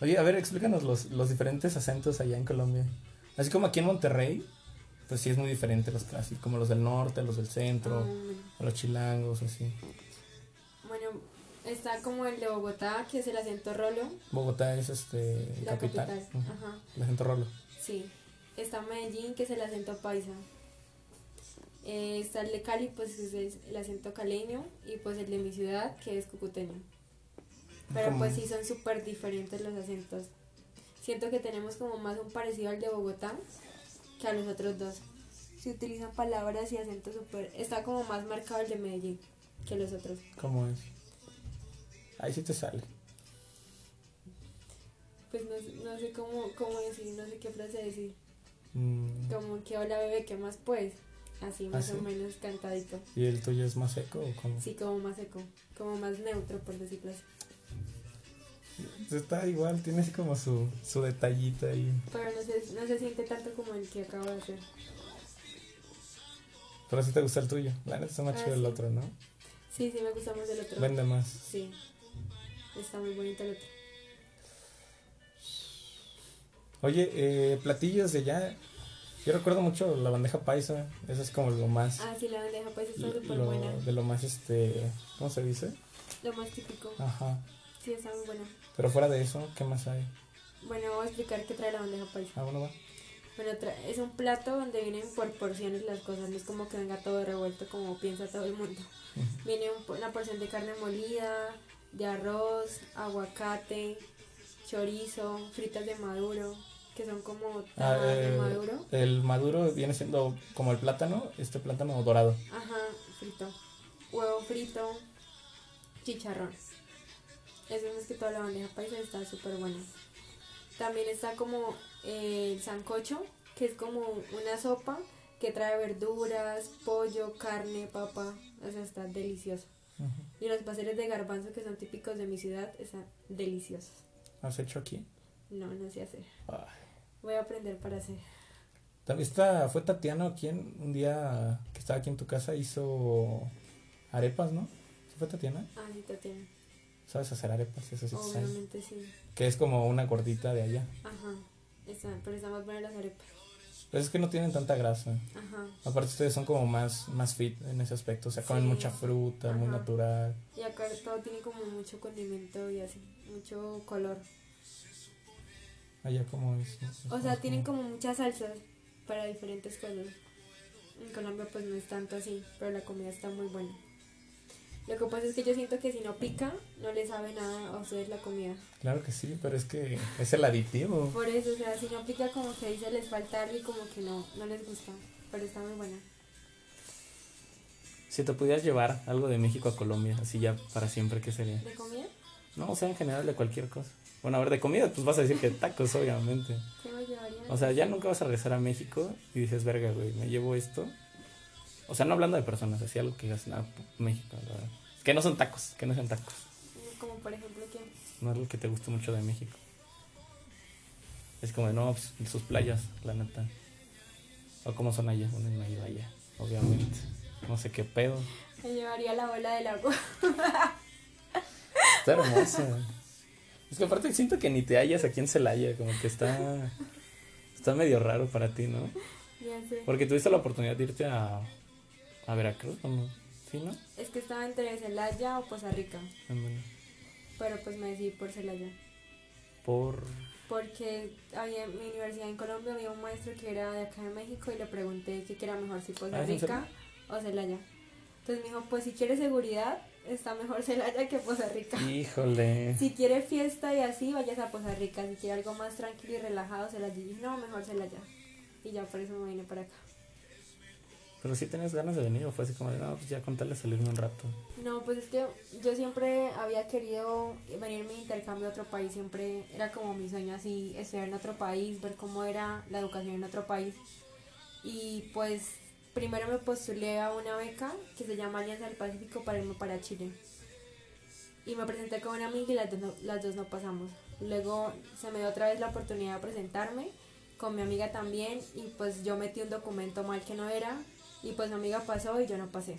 Oye, a ver, explícanos los, los diferentes acentos allá en Colombia. Así como aquí en Monterrey, pues sí es muy diferente los clásicos, como los del norte, los del centro, o los chilangos, así. Está como el de Bogotá, que es el acento rolo, Bogotá es este la capital. Ajá. El acento rolo. Sí, está Medellín, que es el acento paisa. Eh, está el de Cali, pues es el, acento caleño. Y pues el de mi ciudad, que es cucuteño. Pero pues sí, son súper diferentes los acentos. Siento que tenemos como más un parecido al de Bogotá que a los otros dos. Se utilizan palabras y acentos súper... Está como más marcado el de Medellín que los otros. ¿Cómo es? Ahí sí te sale. Pues no, sé- no sé cómo, cómo decir, no sé qué frase decir. Mm, Como que hola bebé, ¿qué más pues? Así más ¿Ah, sí? o menos cantadito. ¿Y el tuyo es más seco o cómo? Sí, como más seco, como más neutro, por decirlo así. Pues Está igual, tiene así como su, su detallito ahí. Pero no se, no se siente tanto como el que acabo de hacer. Pero sí te gusta el tuyo. La neta está más Ah, chido el otro, ¿no? Sí, sí, me gusta más el otro. Vende más. Sí, está muy bonito el otro. Oye, eh, platillos de allá. Yo recuerdo mucho la bandeja paisa. Eso es como lo más. Ah, sí, la bandeja pues está súper buena. de lo más, este. ¿Cómo se dice? Lo más típico. Ajá. Sí, está muy buena. Pero fuera de eso, ¿qué más hay? Bueno, voy a explicar qué trae la bandeja paisa. Ah, bueno, va. Bueno, es un plato donde vienen por porciones las cosas, no es como que venga todo revuelto como piensa todo el mundo. Viene un- una porción de carne molida, de arroz, aguacate, chorizo, fritas de maduro, que son como Ah, de eh, maduro. el maduro viene siendo como el plátano, este plátano dorado. Ajá, frito. Huevo frito, chicharrón. Eso es que toda la bandeja paisa, está súper buena. También está como eh, el sancocho, que es como una sopa que trae verduras, pollo, carne, papa. O sea, está delicioso. Y los pasteles de garbanzo que son típicos de mi ciudad están deliciosos. ¿Has hecho aquí? No, no sé hacer. Ay. Voy a aprender para hacer. Está, fue Tatiana quien un día que estaba aquí en tu casa hizo arepas, ¿no? ¿Sí fue Tatiana? Ah, sí, Tatiana. ¿Sabes hacer arepas? Eso sí sabes. Obviamente sí. Que es como una gordita de allá. Ajá. Pero están más buenas las arepas. Pero es que no tienen tanta grasa. Ajá. Aparte ustedes son como más, más fit en ese aspecto. O sea, comen Sí. mucha fruta, muy natural. Y acá todo tiene como mucho condimento y así, mucho color. Allá como es. O sea, tienen como muchas salsas para diferentes cosas. En Colombia pues no es tanto así, pero la comida está muy buena. Lo que pasa es que yo siento que si no pica, no le sabe nada a ustedes la comida. Claro que sí, pero es que es el aditivo. Por eso, o sea, si no pica como que ahí se les falta algo y como que no, no les gusta. Pero está muy buena. Si te pudieras llevar algo de México a Colombia, así ya para siempre, ¿qué sería? ¿De comida? No, o sea, en general de cualquier cosa. Bueno, a ver, de comida, pues vas a decir que tacos, obviamente. ¿Qué me llevaría? O sea, ya nunca vas a regresar a México y dices, verga, güey, me llevo esto. O sea, no hablando de personas, así algo que digas, no, México, la verdad. Que no son tacos, que no sean tacos. Como por ejemplo, ¿quién? No es algo que te guste mucho de México. Es como, no, pues, sus playas, la neta. O cómo son allá, uno no ido allá, obviamente. No sé qué pedo. Me llevaría la bola del agua. Está hermosa. Es que aparte siento que ni te hallas aquí en Celaya, como que está está medio raro para ti, ¿no? Ya sé. Porque tuviste la oportunidad de irte a, a Veracruz, ¿o no? ¿Sí, no? Es que estaba entre Celaya o Poza Rica. Ándale. Pero pues me decidí por Celaya. Por... Porque había, en mi universidad en Colombia había un maestro que era de acá de México y le pregunté qué era mejor, si Poza Ah, ¿es en Rica o Celaya. Entonces me dijo, pues si quiere seguridad, está mejor Celaya que Poza Rica. Híjole. Si quiere fiesta y así, vayas a Poza Rica. Si quiere algo más tranquilo y relajado, Celaya. Y dije, no, mejor Celaya. Y ya por eso me vine para acá. Pero sí tenías ganas de venir o fue así como de, no, pues ya contarle salirme un rato. No, pues es que yo siempre había querido venirme de intercambio a otro país, siempre era como mi sueño así, estudiar en otro país, ver cómo era la educación en otro país. Y pues primero me postulé a una beca que se llama Alianza del Pacífico para irme para Chile. Y me presenté con una amiga y las dos no, las dos no pasamos. Luego se me dio otra vez la oportunidad de presentarme con mi amiga también y pues yo metí un documento mal que no era y pues mi amiga pasó y yo no pasé.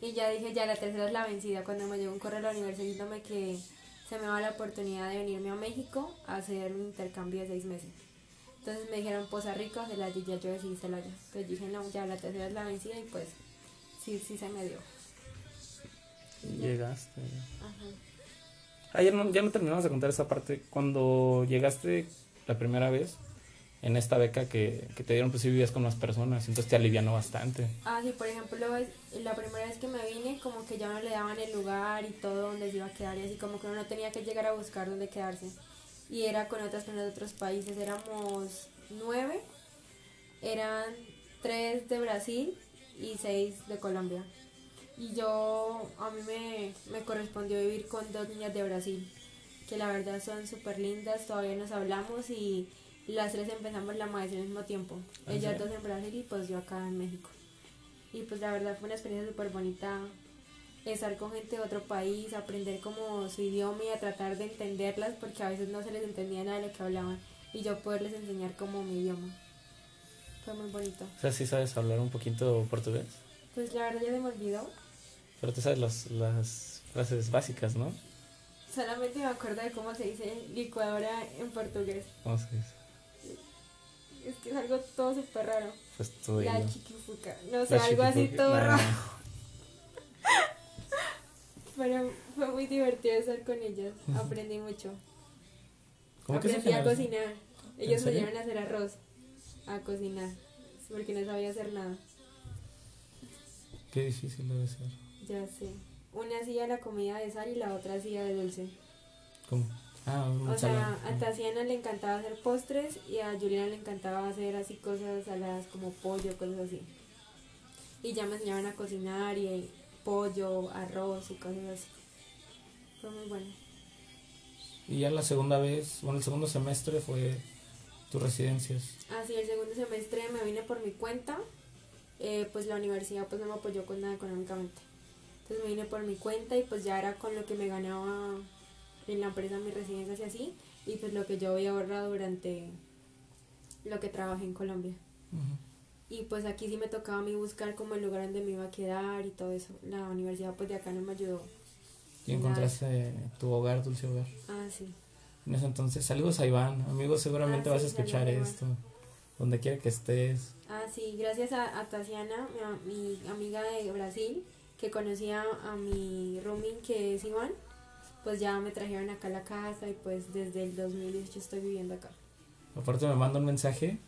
Y ya dije, ya la tercera es la vencida. Cuando me llegó un correo a la universidad diciéndome que se me va la oportunidad de venirme a México a hacer un intercambio de seis meses. Entonces me dijeron Poza Rica o Celaya y ya yo decidí Celaya. Entonces dije, no, ya la tercera es la vencida y pues sí, sí se me dio. Llegaste. Ajá. Ah, ya no, ya no terminamos de contar esa parte. Cuando llegaste la primera vez en esta beca que, que te dieron, pues sí vivías con más personas, entonces te alivianó bastante. Ah, sí, por ejemplo, la primera vez que me vine, como que ya no le daban el lugar y todo donde se iba a quedar, y así como que uno no tenía que llegar a buscar dónde quedarse. Y era con otras personas de otros países, éramos nueve, eran tres de Brasil y seis de Colombia. Y yo, a mí me, me correspondió vivir con dos niñas de Brasil, que la verdad son súper lindas, todavía nos hablamos y las tres empezamos la maestría al mismo tiempo. ¿Ah, Ellas sí? dos en Brasil y pues yo acá en México. Y pues la verdad fue una experiencia súper bonita estar con gente de otro país, aprender como su idioma y a tratar de entenderlas porque a veces no se les entendía nada de lo que hablaban y yo poderles enseñar como mi idioma. Fue muy bonito. O sea, sí sabes hablar un poquito portugués, Pues la verdad ya se me olvidó. pero tú sabes las, las frases básicas, ¿no? Solamente me acuerdo de cómo se dice licuadora en portugués. ¿Cómo se dice? Es que es algo todo súper raro. Pues tú La chiquifuca. No sé, La algo así todo Nah. raro. Pero fue muy divertido estar con ellas. Aprendí mucho. ¿Cómo que se Aprendí a cocinar. Ellos me llevan a hacer arroz. A cocinar. Porque no sabía hacer nada. Qué difícil debe ser. Ya sé. Una hacía la comida de sal y la otra hacía de dulce. ¿Cómo? Ah, O sea, a Tatiana le encantaba hacer postres y a Juliana le encantaba hacer así cosas saladas como pollo, cosas así. Y ya me enseñaban a cocinar y pollo, arroz y cosas así. Fue muy bueno. Y ya la segunda vez, bueno, el segundo semestre fue tus residencias. Así, el segundo semestre me vine por mi cuenta. eh, pues la universidad pues no me apoyó con nada económicamente. Entonces me vine por mi cuenta y pues ya era con lo que me ganaba en la empresa mis residencias y así. Y pues lo que yo había ahorrado durante lo que trabajé en Colombia. Ujú. Y pues aquí sí me tocaba a mí buscar como el lugar donde me iba a quedar y todo eso. La universidad pues de acá no me ayudó. Y encontraste tu hogar, dulce hogar. Ah, sí. En ese entonces, saludos a Iván. Amigos, seguramente Ah, vas a escuchar esto. Donde quiera que estés. Ah, sí, gracias a, a Tatiana, mi, mi amiga de Brasil, que conocía a mi rooming que es Iván, pues ya me trajeron acá a la casa y pues desde el 2018 estoy viviendo acá. Aparte me manda un mensaje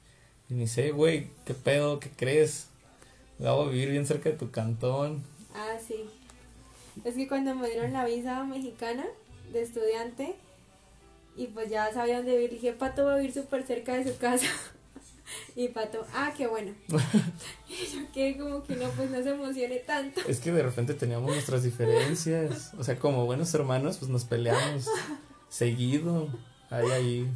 y me dice, güey, ¿qué pedo? ¿Qué crees? Voy a vivir bien cerca de tu cantón. Ah, sí. Es que cuando me dieron la visa mexicana de estudiante y pues ya sabía dónde vivir, dije, Pato va a vivir súper cerca de su casa. Y Pato, ah, qué bueno. y yo que como que no, pues no se emocione tanto. Es que de repente teníamos nuestras diferencias. O sea, como buenos hermanos, pues nos peleamos seguido. Ahí, ahí.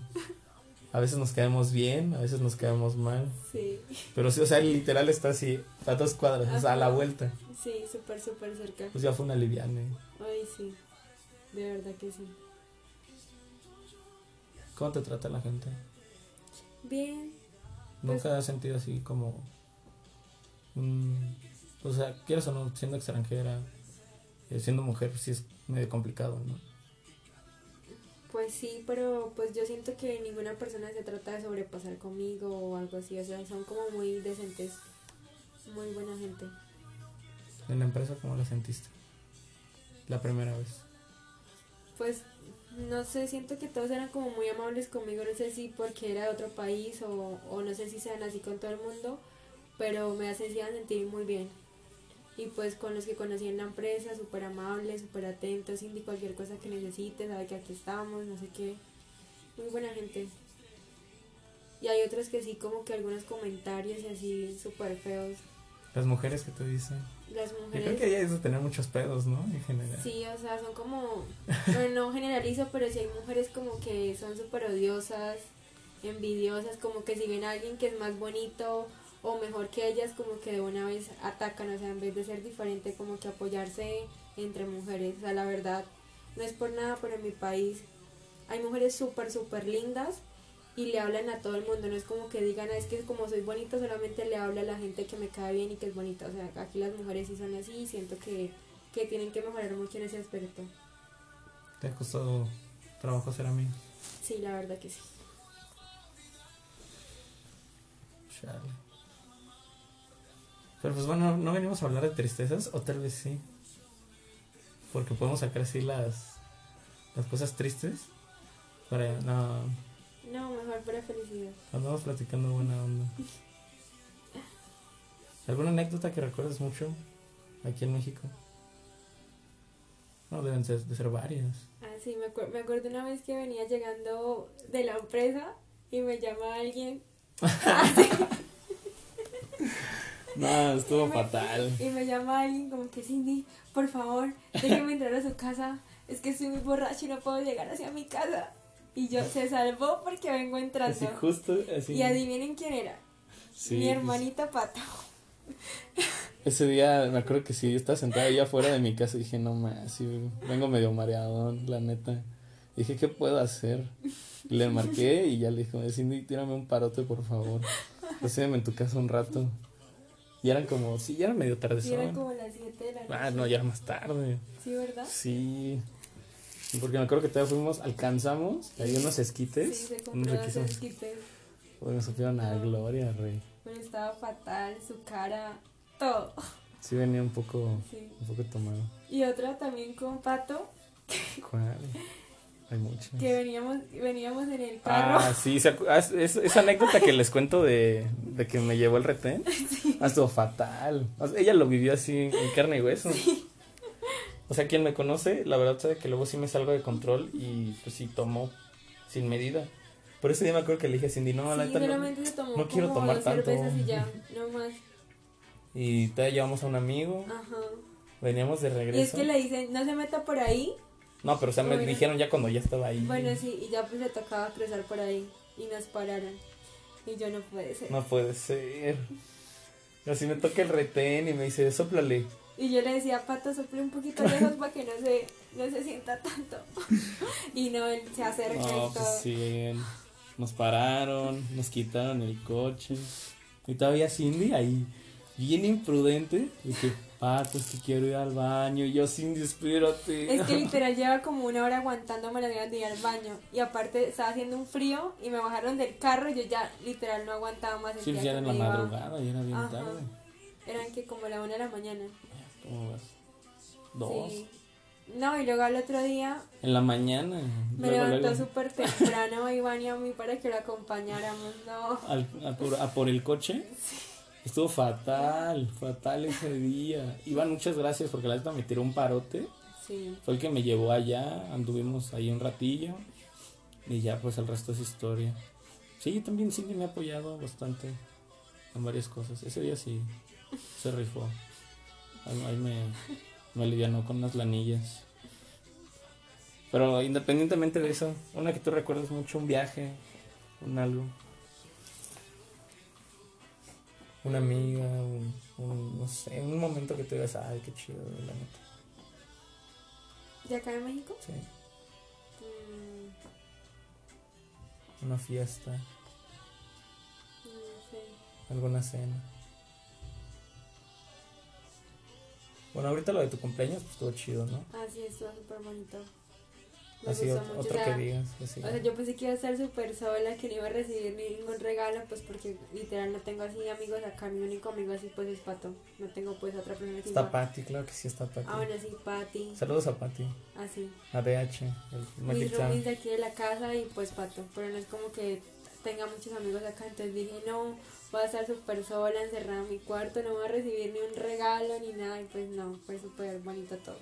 A veces nos caemos bien, a veces nos caemos mal. Sí, Pero sí, o sea, literal está así, a dos cuadras, o sea, a la vuelta. sí, súper, súper cerca. Pues ya fue una liviana. Ay, sí, de verdad que sí. ¿Cómo te trata la gente? Bien, Nunca has sentido así como. un- o sea, quieres o no, siendo extranjera, eh, siendo mujer, sí es medio complicado, ¿no? pues sí, pero pues yo siento que ninguna persona se trata de sobrepasar conmigo o algo así, o sea, son como muy decentes, muy buena gente. En la empresa, ¿cómo la sentiste? La primera vez. Pues no sé, siento que todos eran como muy amables conmigo, no sé si porque era de otro país o, o no sé si sean así con todo el mundo, pero me hacían sentir muy bien. Y pues con los que conocí en la empresa, súper amables, súper atentos, Cindy, cualquier cosa que necesites, sabe que aquí estamos, no sé qué. Muy buena gente. Y hay otros que sí, como que algunos comentarios y así súper feos. Las mujeres que te dicen. Las Yo mujeres... creo que ella es de tener muchos pedos, ¿no? En general. Sí, o sea, son como, bueno, no generalizo, pero sí hay mujeres como que son súper odiosas, envidiosas, como que si ven a alguien que es más bonito o mejor que ellas, como que de una vez atacan, o sea, en vez de ser diferente, como que apoyarse entre mujeres. O sea, la verdad, no es por nada, pero en mi país hay mujeres súper, súper lindas y le hablan a todo el mundo, no es como que digan, "Ah, es que como soy bonita solamente le habla a la gente que me cae bien y que es bonita, o sea, aquí las mujeres sí son así y siento que, que tienen que mejorar mucho en ese aspecto. ¿Te ha costado trabajo ser amigo? Sí, la verdad que sí. Chale. Pero pues bueno, no venimos a hablar de tristezas, o tal vez sí. Porque podemos sacar así las, las cosas tristes. Para, no, No, mejor para felicidad. andamos platicando buena onda. ¿Alguna anécdota que recuerdes mucho aquí en México? No, deben ser, de ser varias. Ah, sí, me, acuer- me acuerdo una vez que venía llegando de la empresa y me llama alguien No, estuvo Y me- fatal. y me llama alguien como que Cindy, por favor, déjeme entrar a su casa, es que estoy muy borracho y no puedo llegar hacia mi casa. Y yo, se salvó porque vengo entrando. Así justo, así. Y adivinen quién era. Sí, Mi pues, hermanita Pata. Ese día me acuerdo que sí, yo estaba sentada ahí afuera de mi casa y dije, no más, sí, vengo medio mareadón, la neta. Dije, ¿qué puedo hacer? Y le marqué y ya le dije, Cindy, tírame un parote, por favor. Recíbeme en tu casa un rato. Y eran como, sí, ya era medio tarde. Y era como las 7 de la noche. Ah, no, ya era más tarde. Sí, ¿verdad? Sí. Porque me acuerdo que todavía fuimos, alcanzamos, hay unos Sí, esquites. se unos compró dos riquísimos. esquites, me supieron a gloria, rey. pero estaba fatal, su cara, todo. Sí venía un poco, Sí. un poco tomado. Y otra también con Pato, ¿Cuál? Hay muchas. que veníamos, veníamos en el carro. Ah, sí, se ah, es- es- esa anécdota que les cuento de, de que me llevó el retén, ha sido fatal. O sea, ella lo vivió así en carne y hueso. O sea, quien me conoce, la verdad sabe que luego sí me salgo de control y pues sí tomo sin medida. Por ese día me acuerdo que le dije a Cindy, no, la sí, neta no. quiero tomar tanto. y ya, no más. Y todavía llevamos a un amigo, Ajá. veníamos de Y es regreso. que le dicen, no se meta por ahí. No, pero o sea, me Bueno. dijeron ya cuando ya estaba ahí. Bueno, sí, y ya pues le tocaba cruzar por ahí. Y nos pararon. Y yo no puede ser. No puede ser. Así me toca el retén y me dice, soplale. Y yo le decía, Pato, sople un poquito lejos para que no se, no se sienta tanto. y no, él se acerca No, y todo. pues sí. Nos pararon, nos quitaron el coche. Y todavía Cindy ahí, bien imprudente. Dije, pato, es que quiero ir al baño. Y yo, Cindy, espérate. Es que literal lleva como una hora aguantándome las ganas de ir al baño. Y aparte estaba haciendo un frío y me bajaron del carro y yo ya literal no aguantaba más. Sí, sentía ya era en la iba- madrugada, ya era bien Ajá. tarde. Eran que como la una de la mañana. ¿Cómo vas? Dos. Sí. No, y luego al otro día En la mañana. me luego, levantó súper temprano Iván y a mí para que lo acompañáramos. No. al- a, por, a por el coche. Estuvo fatal, fatal ese día. Iván, muchas gracias porque la neta me tiró un parote. Sí. Fue el que me llevó allá, anduvimos ahí un ratillo y ya pues el resto es historia. Sí, también Cindy me ha apoyado bastante en varias cosas. Ese día sí se rifó. Ahí, me, me alivianó con unas lanillas. Pero independientemente de eso, una que tú recuerdas mucho, un viaje, un algo. Una amiga, un, un, no sé, un momento que te digas, ay, qué chido, la neta. ¿De acá en México? Sí, Mm, una fiesta, no sé. alguna cena. Bueno, ahorita lo de tu cumpleaños, pues estuvo chido, ¿no? Ah, sí, estuvo súper bonito. Me Así gustó ot- mucho. otro o sea, que digas. así. O sea, yo pensé que iba a estar súper sola, que no iba a recibir ningún regalo, pues porque literal no tengo así amigos acá. Mi único amigo así pues es Pato. No tengo pues otra persona que Está Patti, claro que sí está Patti. Ah, bueno, sí, Pati. Saludos a Patti, Así. a DH, el Mis roomies de aquí de la casa y pues Pato. Pero no es como que tenga muchos amigos acá. Entonces dije, no, voy a estar súper sola, encerrada en mi cuarto, no voy a recibir ni un regalo ni nada. Y pues no, fue súper bonito todo.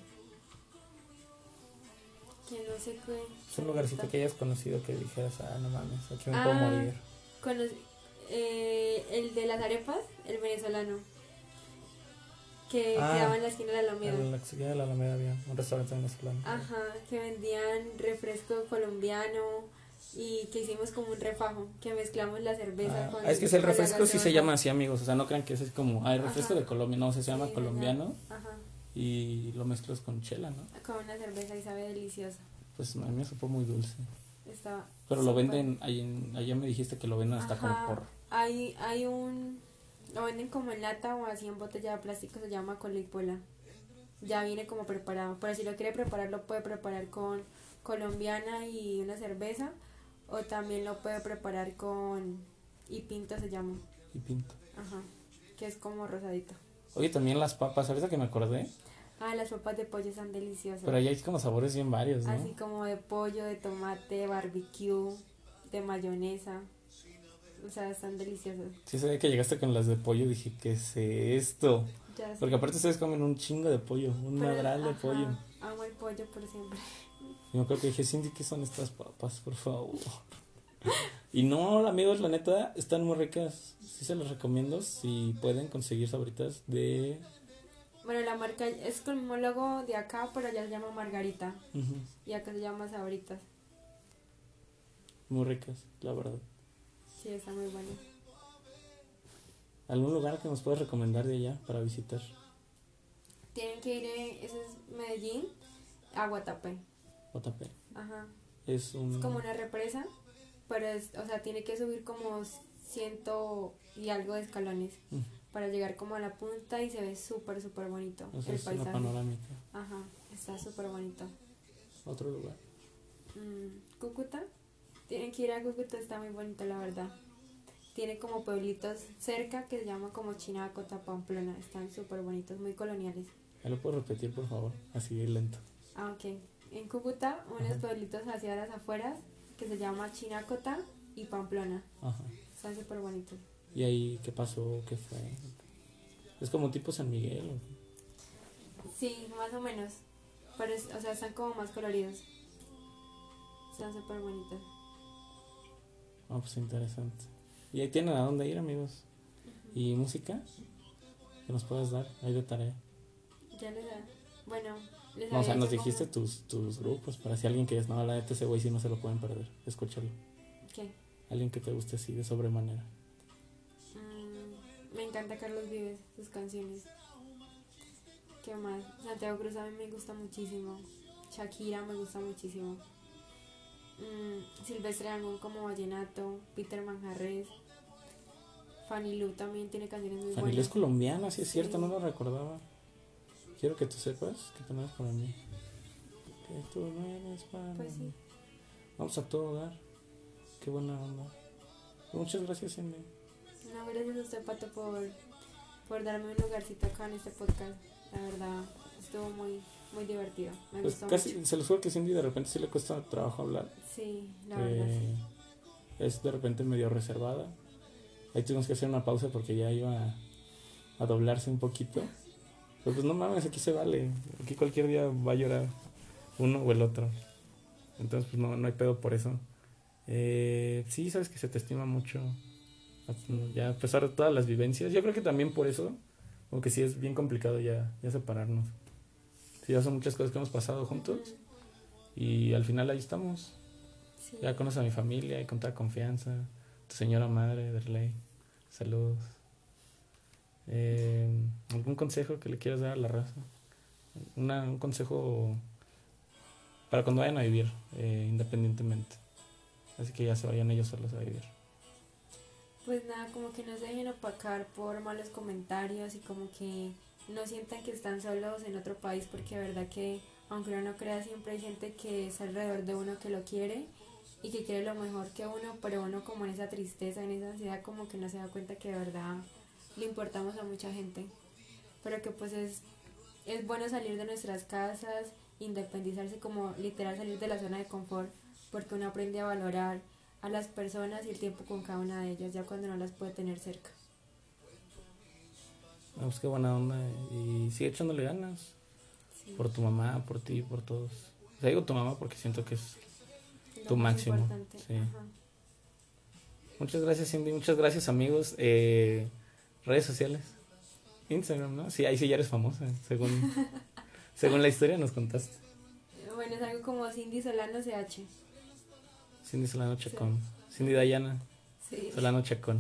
Que no sé qué. Es un lugarcito que hayas conocido que dijeras, ah, no mames, aquí me Ah, puedo morir. Conocí- eh, el de las arepas, el venezolano. Que Ah, quedaba en la esquina de la Alameda. En la esquina de la Alameda había un restaurante venezolano. Ajá, que vendían refresco colombiano y que hicimos como un refajo, que mezclamos la cerveza Ah, con es que es el con refresco sí se llama así, amigos. O sea, no crean que ese es como, ah, el refresco Ajá. de Colombia. No, se llama Sí, colombiano Ajá, y lo mezclas con chela, ¿no? con una cerveza y sabe delicioso. Pues a mí me supo muy dulce. Estaba Pero lo súper- venden, ahí en, allá me dijiste que lo venden hasta Ajá, como por... Hay, hay un. Lo venden como en lata o así en botella de plástico, se llama colipola. Ya viene como preparado. Pero si lo quiere preparar, lo puede preparar con colombiana y una cerveza. O también lo puede preparar con. Y pinto se llama. Y pinto. Ajá. Que es como rosadito. Oye, también las papas, ahorita que me acordé, Ah, las papas de pollo están deliciosas. pero ahí hay como sabores bien varios, ¿no? Así como de pollo, de tomate, barbecue, de mayonesa. O sea, están deliciosas. Sí, sabía que llegaste con las de pollo, dije, ¿qué es esto? Ya. Porque aparte ustedes comen un chingo de pollo, un madral de pollo. Amo el pollo por siempre. Y me acuerdo que dije, Cindy, ¿qué son estas papas, por favor? Y no, amigos, la neta, están muy ricas. Sí se las recomiendo si pueden conseguir sabritas de... Bueno, la marca es mismo logo de acá, pero ya se llama Margarita. Y acá se llama Sabritas. muy ricas, la verdad. Sí, está muy bueno. ¿Algún lugar que nos puedas recomendar de allá para visitar? Tienen que ir, eh, ese es Medellín, a Guatapé. Otapé. Ajá. Es un... Es como una represa, pero es, o sea, tiene que subir como ciento y algo de escalones para llegar como a la punta y se ve súper, súper bonito o sea, el es una paisaje. panorámica. Ajá, está súper bonito. Otro lugar. Mm, Cúcuta, tienen que ir a Cúcuta, está muy bonito la verdad. Tiene como pueblitos cerca que se llaman como Chinacota, Pamplona, están súper bonitos, muy coloniales. ¿Me lo puedo repetir, por favor? Así lento. Ah, ok. En Cúcuta, unos pueblitos hacia las afueras que se llama Chinacota y Pamplona, Ajá. están súper bonitos. ¿Y ahí qué pasó? ¿Qué fue? Es como tipo San Miguel. Sí, más o menos, pero es- o sea, están como más coloridos. Están súper bonitos. Ah, pues interesante. ¿Y ahí tienen a dónde ir, amigos? ¿Y música? Que nos puedas dar ahí de tarea. Ya les da, bueno, No, o sea, nos dijiste tus, tus grupos, para si alguien que es, no, la neta ese güey sí no se lo pueden perder, escúchalo. ¿Qué? Alguien que te guste así de sobremanera. Mm, me encanta Carlos Vives, sus canciones. ¿Qué más? Santiago Cruz a mí me gusta muchísimo. Shakira me gusta muchísimo. Mm, Silvestre Dangond como Vallenato. Peter Manjarres. Fanny Lu también tiene canciones muy Fanny Lu es buenas. colombiana, sí es Sí. cierto, no lo recordaba. Quiero que tú sepas que tú no eres para mí. Que tú no eres para Pues mí. sí. Vamos a todo dar. Qué buena onda. Muchas gracias, Cindy. No, gracias a usted, Pato, por, por darme un lugarcito acá en este podcast. La verdad, estuvo muy, muy divertido. Me Pues gustó casi, mucho. se los juro que Cindy de repente sí le cuesta trabajo hablar. Sí, la verdad. Eh, es de repente medio reservada. Ahí tuvimos que hacer una pausa porque ya iba a, a doblarse un poquito. Pero pues no mames, aquí se vale. Aquí cualquier día va a llorar uno o el otro. Entonces pues no, no hay pedo por eso. Eh, sí, sabes que se te estima mucho. Ya a pesar de todas las vivencias. Yo creo que también por eso, como que sí es bien complicado ya, ya separarnos. Sí, ya son muchas cosas que hemos pasado juntos. Y al final ahí estamos. Sí. Ya conoces a mi familia y con toda confianza. Tu señora madre, de ley. Saludos. Eh, ¿Algún consejo que le quieras dar a la raza? Una, un consejo para cuando vayan a vivir, eh, independientemente. Así que ya se vayan ellos solos a vivir. Pues nada, como que no se dejen opacar por malos comentarios y como que no sientan que están solos en otro país porque de verdad que aunque uno no crea siempre hay gente que es alrededor de uno que lo quiere y que quiere lo mejor que uno, pero uno como en esa tristeza, en esa ansiedad como que no se da cuenta que de verdad le importamos a mucha gente. Pero que pues es, es bueno salir de nuestras casas, independizarse como literal salir de la zona de confort porque uno aprende a valorar a las personas y el tiempo con cada una de ellas, ya cuando no las puede tener cerca. No, pues qué buena onda. Y sigue echándole ganas. Sí, Por tu mamá, por ti, por todos. O sea, digo tu mamá porque siento que es... lo tu máximo, sí. Muchas gracias, Cindy. Muchas gracias, amigos. Eh, redes sociales. Instagram, ¿no? Sí, ahí sí ya eres famosa, según, según la historia nos contaste. Bueno, es algo como Cindy Solano CH. Cindy Solano Chacón. Cindy Dayana Sí. Solano Chacón.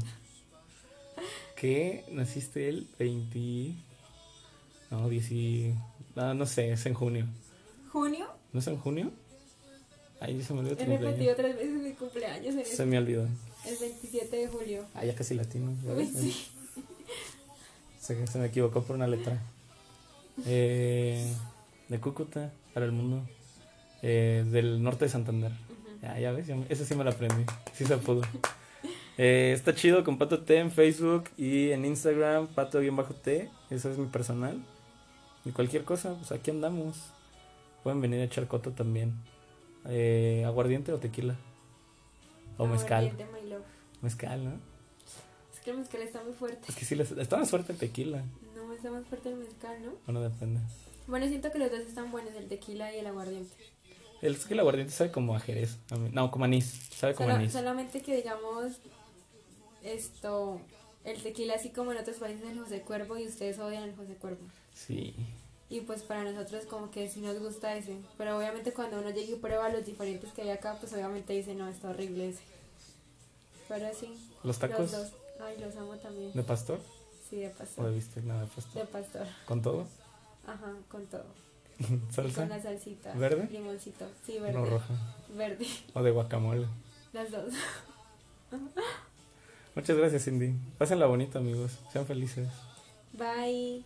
Que naciste el 20... No, 10... y- No, no sé, es en junio. ¿Junio? ¿No es en junio? Ahí se me olvidó He repetido tres veces mi cumpleaños en Se el, me olvidó. el 27 de julio. Ah, ya casi latino. sí. Se, se me equivocó por una letra. Eh, de Cúcuta para el mundo. Eh, del norte de Santander. Ujú. Ya, ya ves, ese sí me lo aprendí. Sí se pudo. Eh, está chido con Pato T en Facebook y en Instagram, Pato-T. Eso es mi personal. Y cualquier cosa, pues aquí andamos. Pueden venir a echar coto también. Eh, ¿Aguardiente o tequila? O mezcal. Aguardiente, my love. Mezcal, ¿no? Que el mezcal está muy fuerte. Es que sí, está más fuerte el tequila. No, está más fuerte el mezcal, ¿no? Bueno, depende. Bueno, siento que los dos están buenos, el tequila y el aguardiente. El, es que el aguardiente sabe como a jerez. a mí- No, como anís. Sabe como Solo- anís. solamente que digamos esto, el tequila así como en otros países el José Cuervo y ustedes odian el José Cuervo. Sí. Y pues para nosotros como que sí nos gusta ese. Pero obviamente cuando uno llega y prueba los diferentes que hay acá, pues obviamente dice, no, está horrible ese. Pero sí. ¿Los tacos Los dos. Ay, los amo también. de pastor? Sí, de ¿O de pastor. bistec? No, de pastor. De pastor. ¿Con todo? Ajá, con todo. ¿Salsa? con la salsita. ¿Verde? Limoncito. Sí, verde. No, roja. Verde. O de guacamole. Las dos. Muchas gracias, Cindy. Pásenla bonito, amigos. Sean felices. Bye.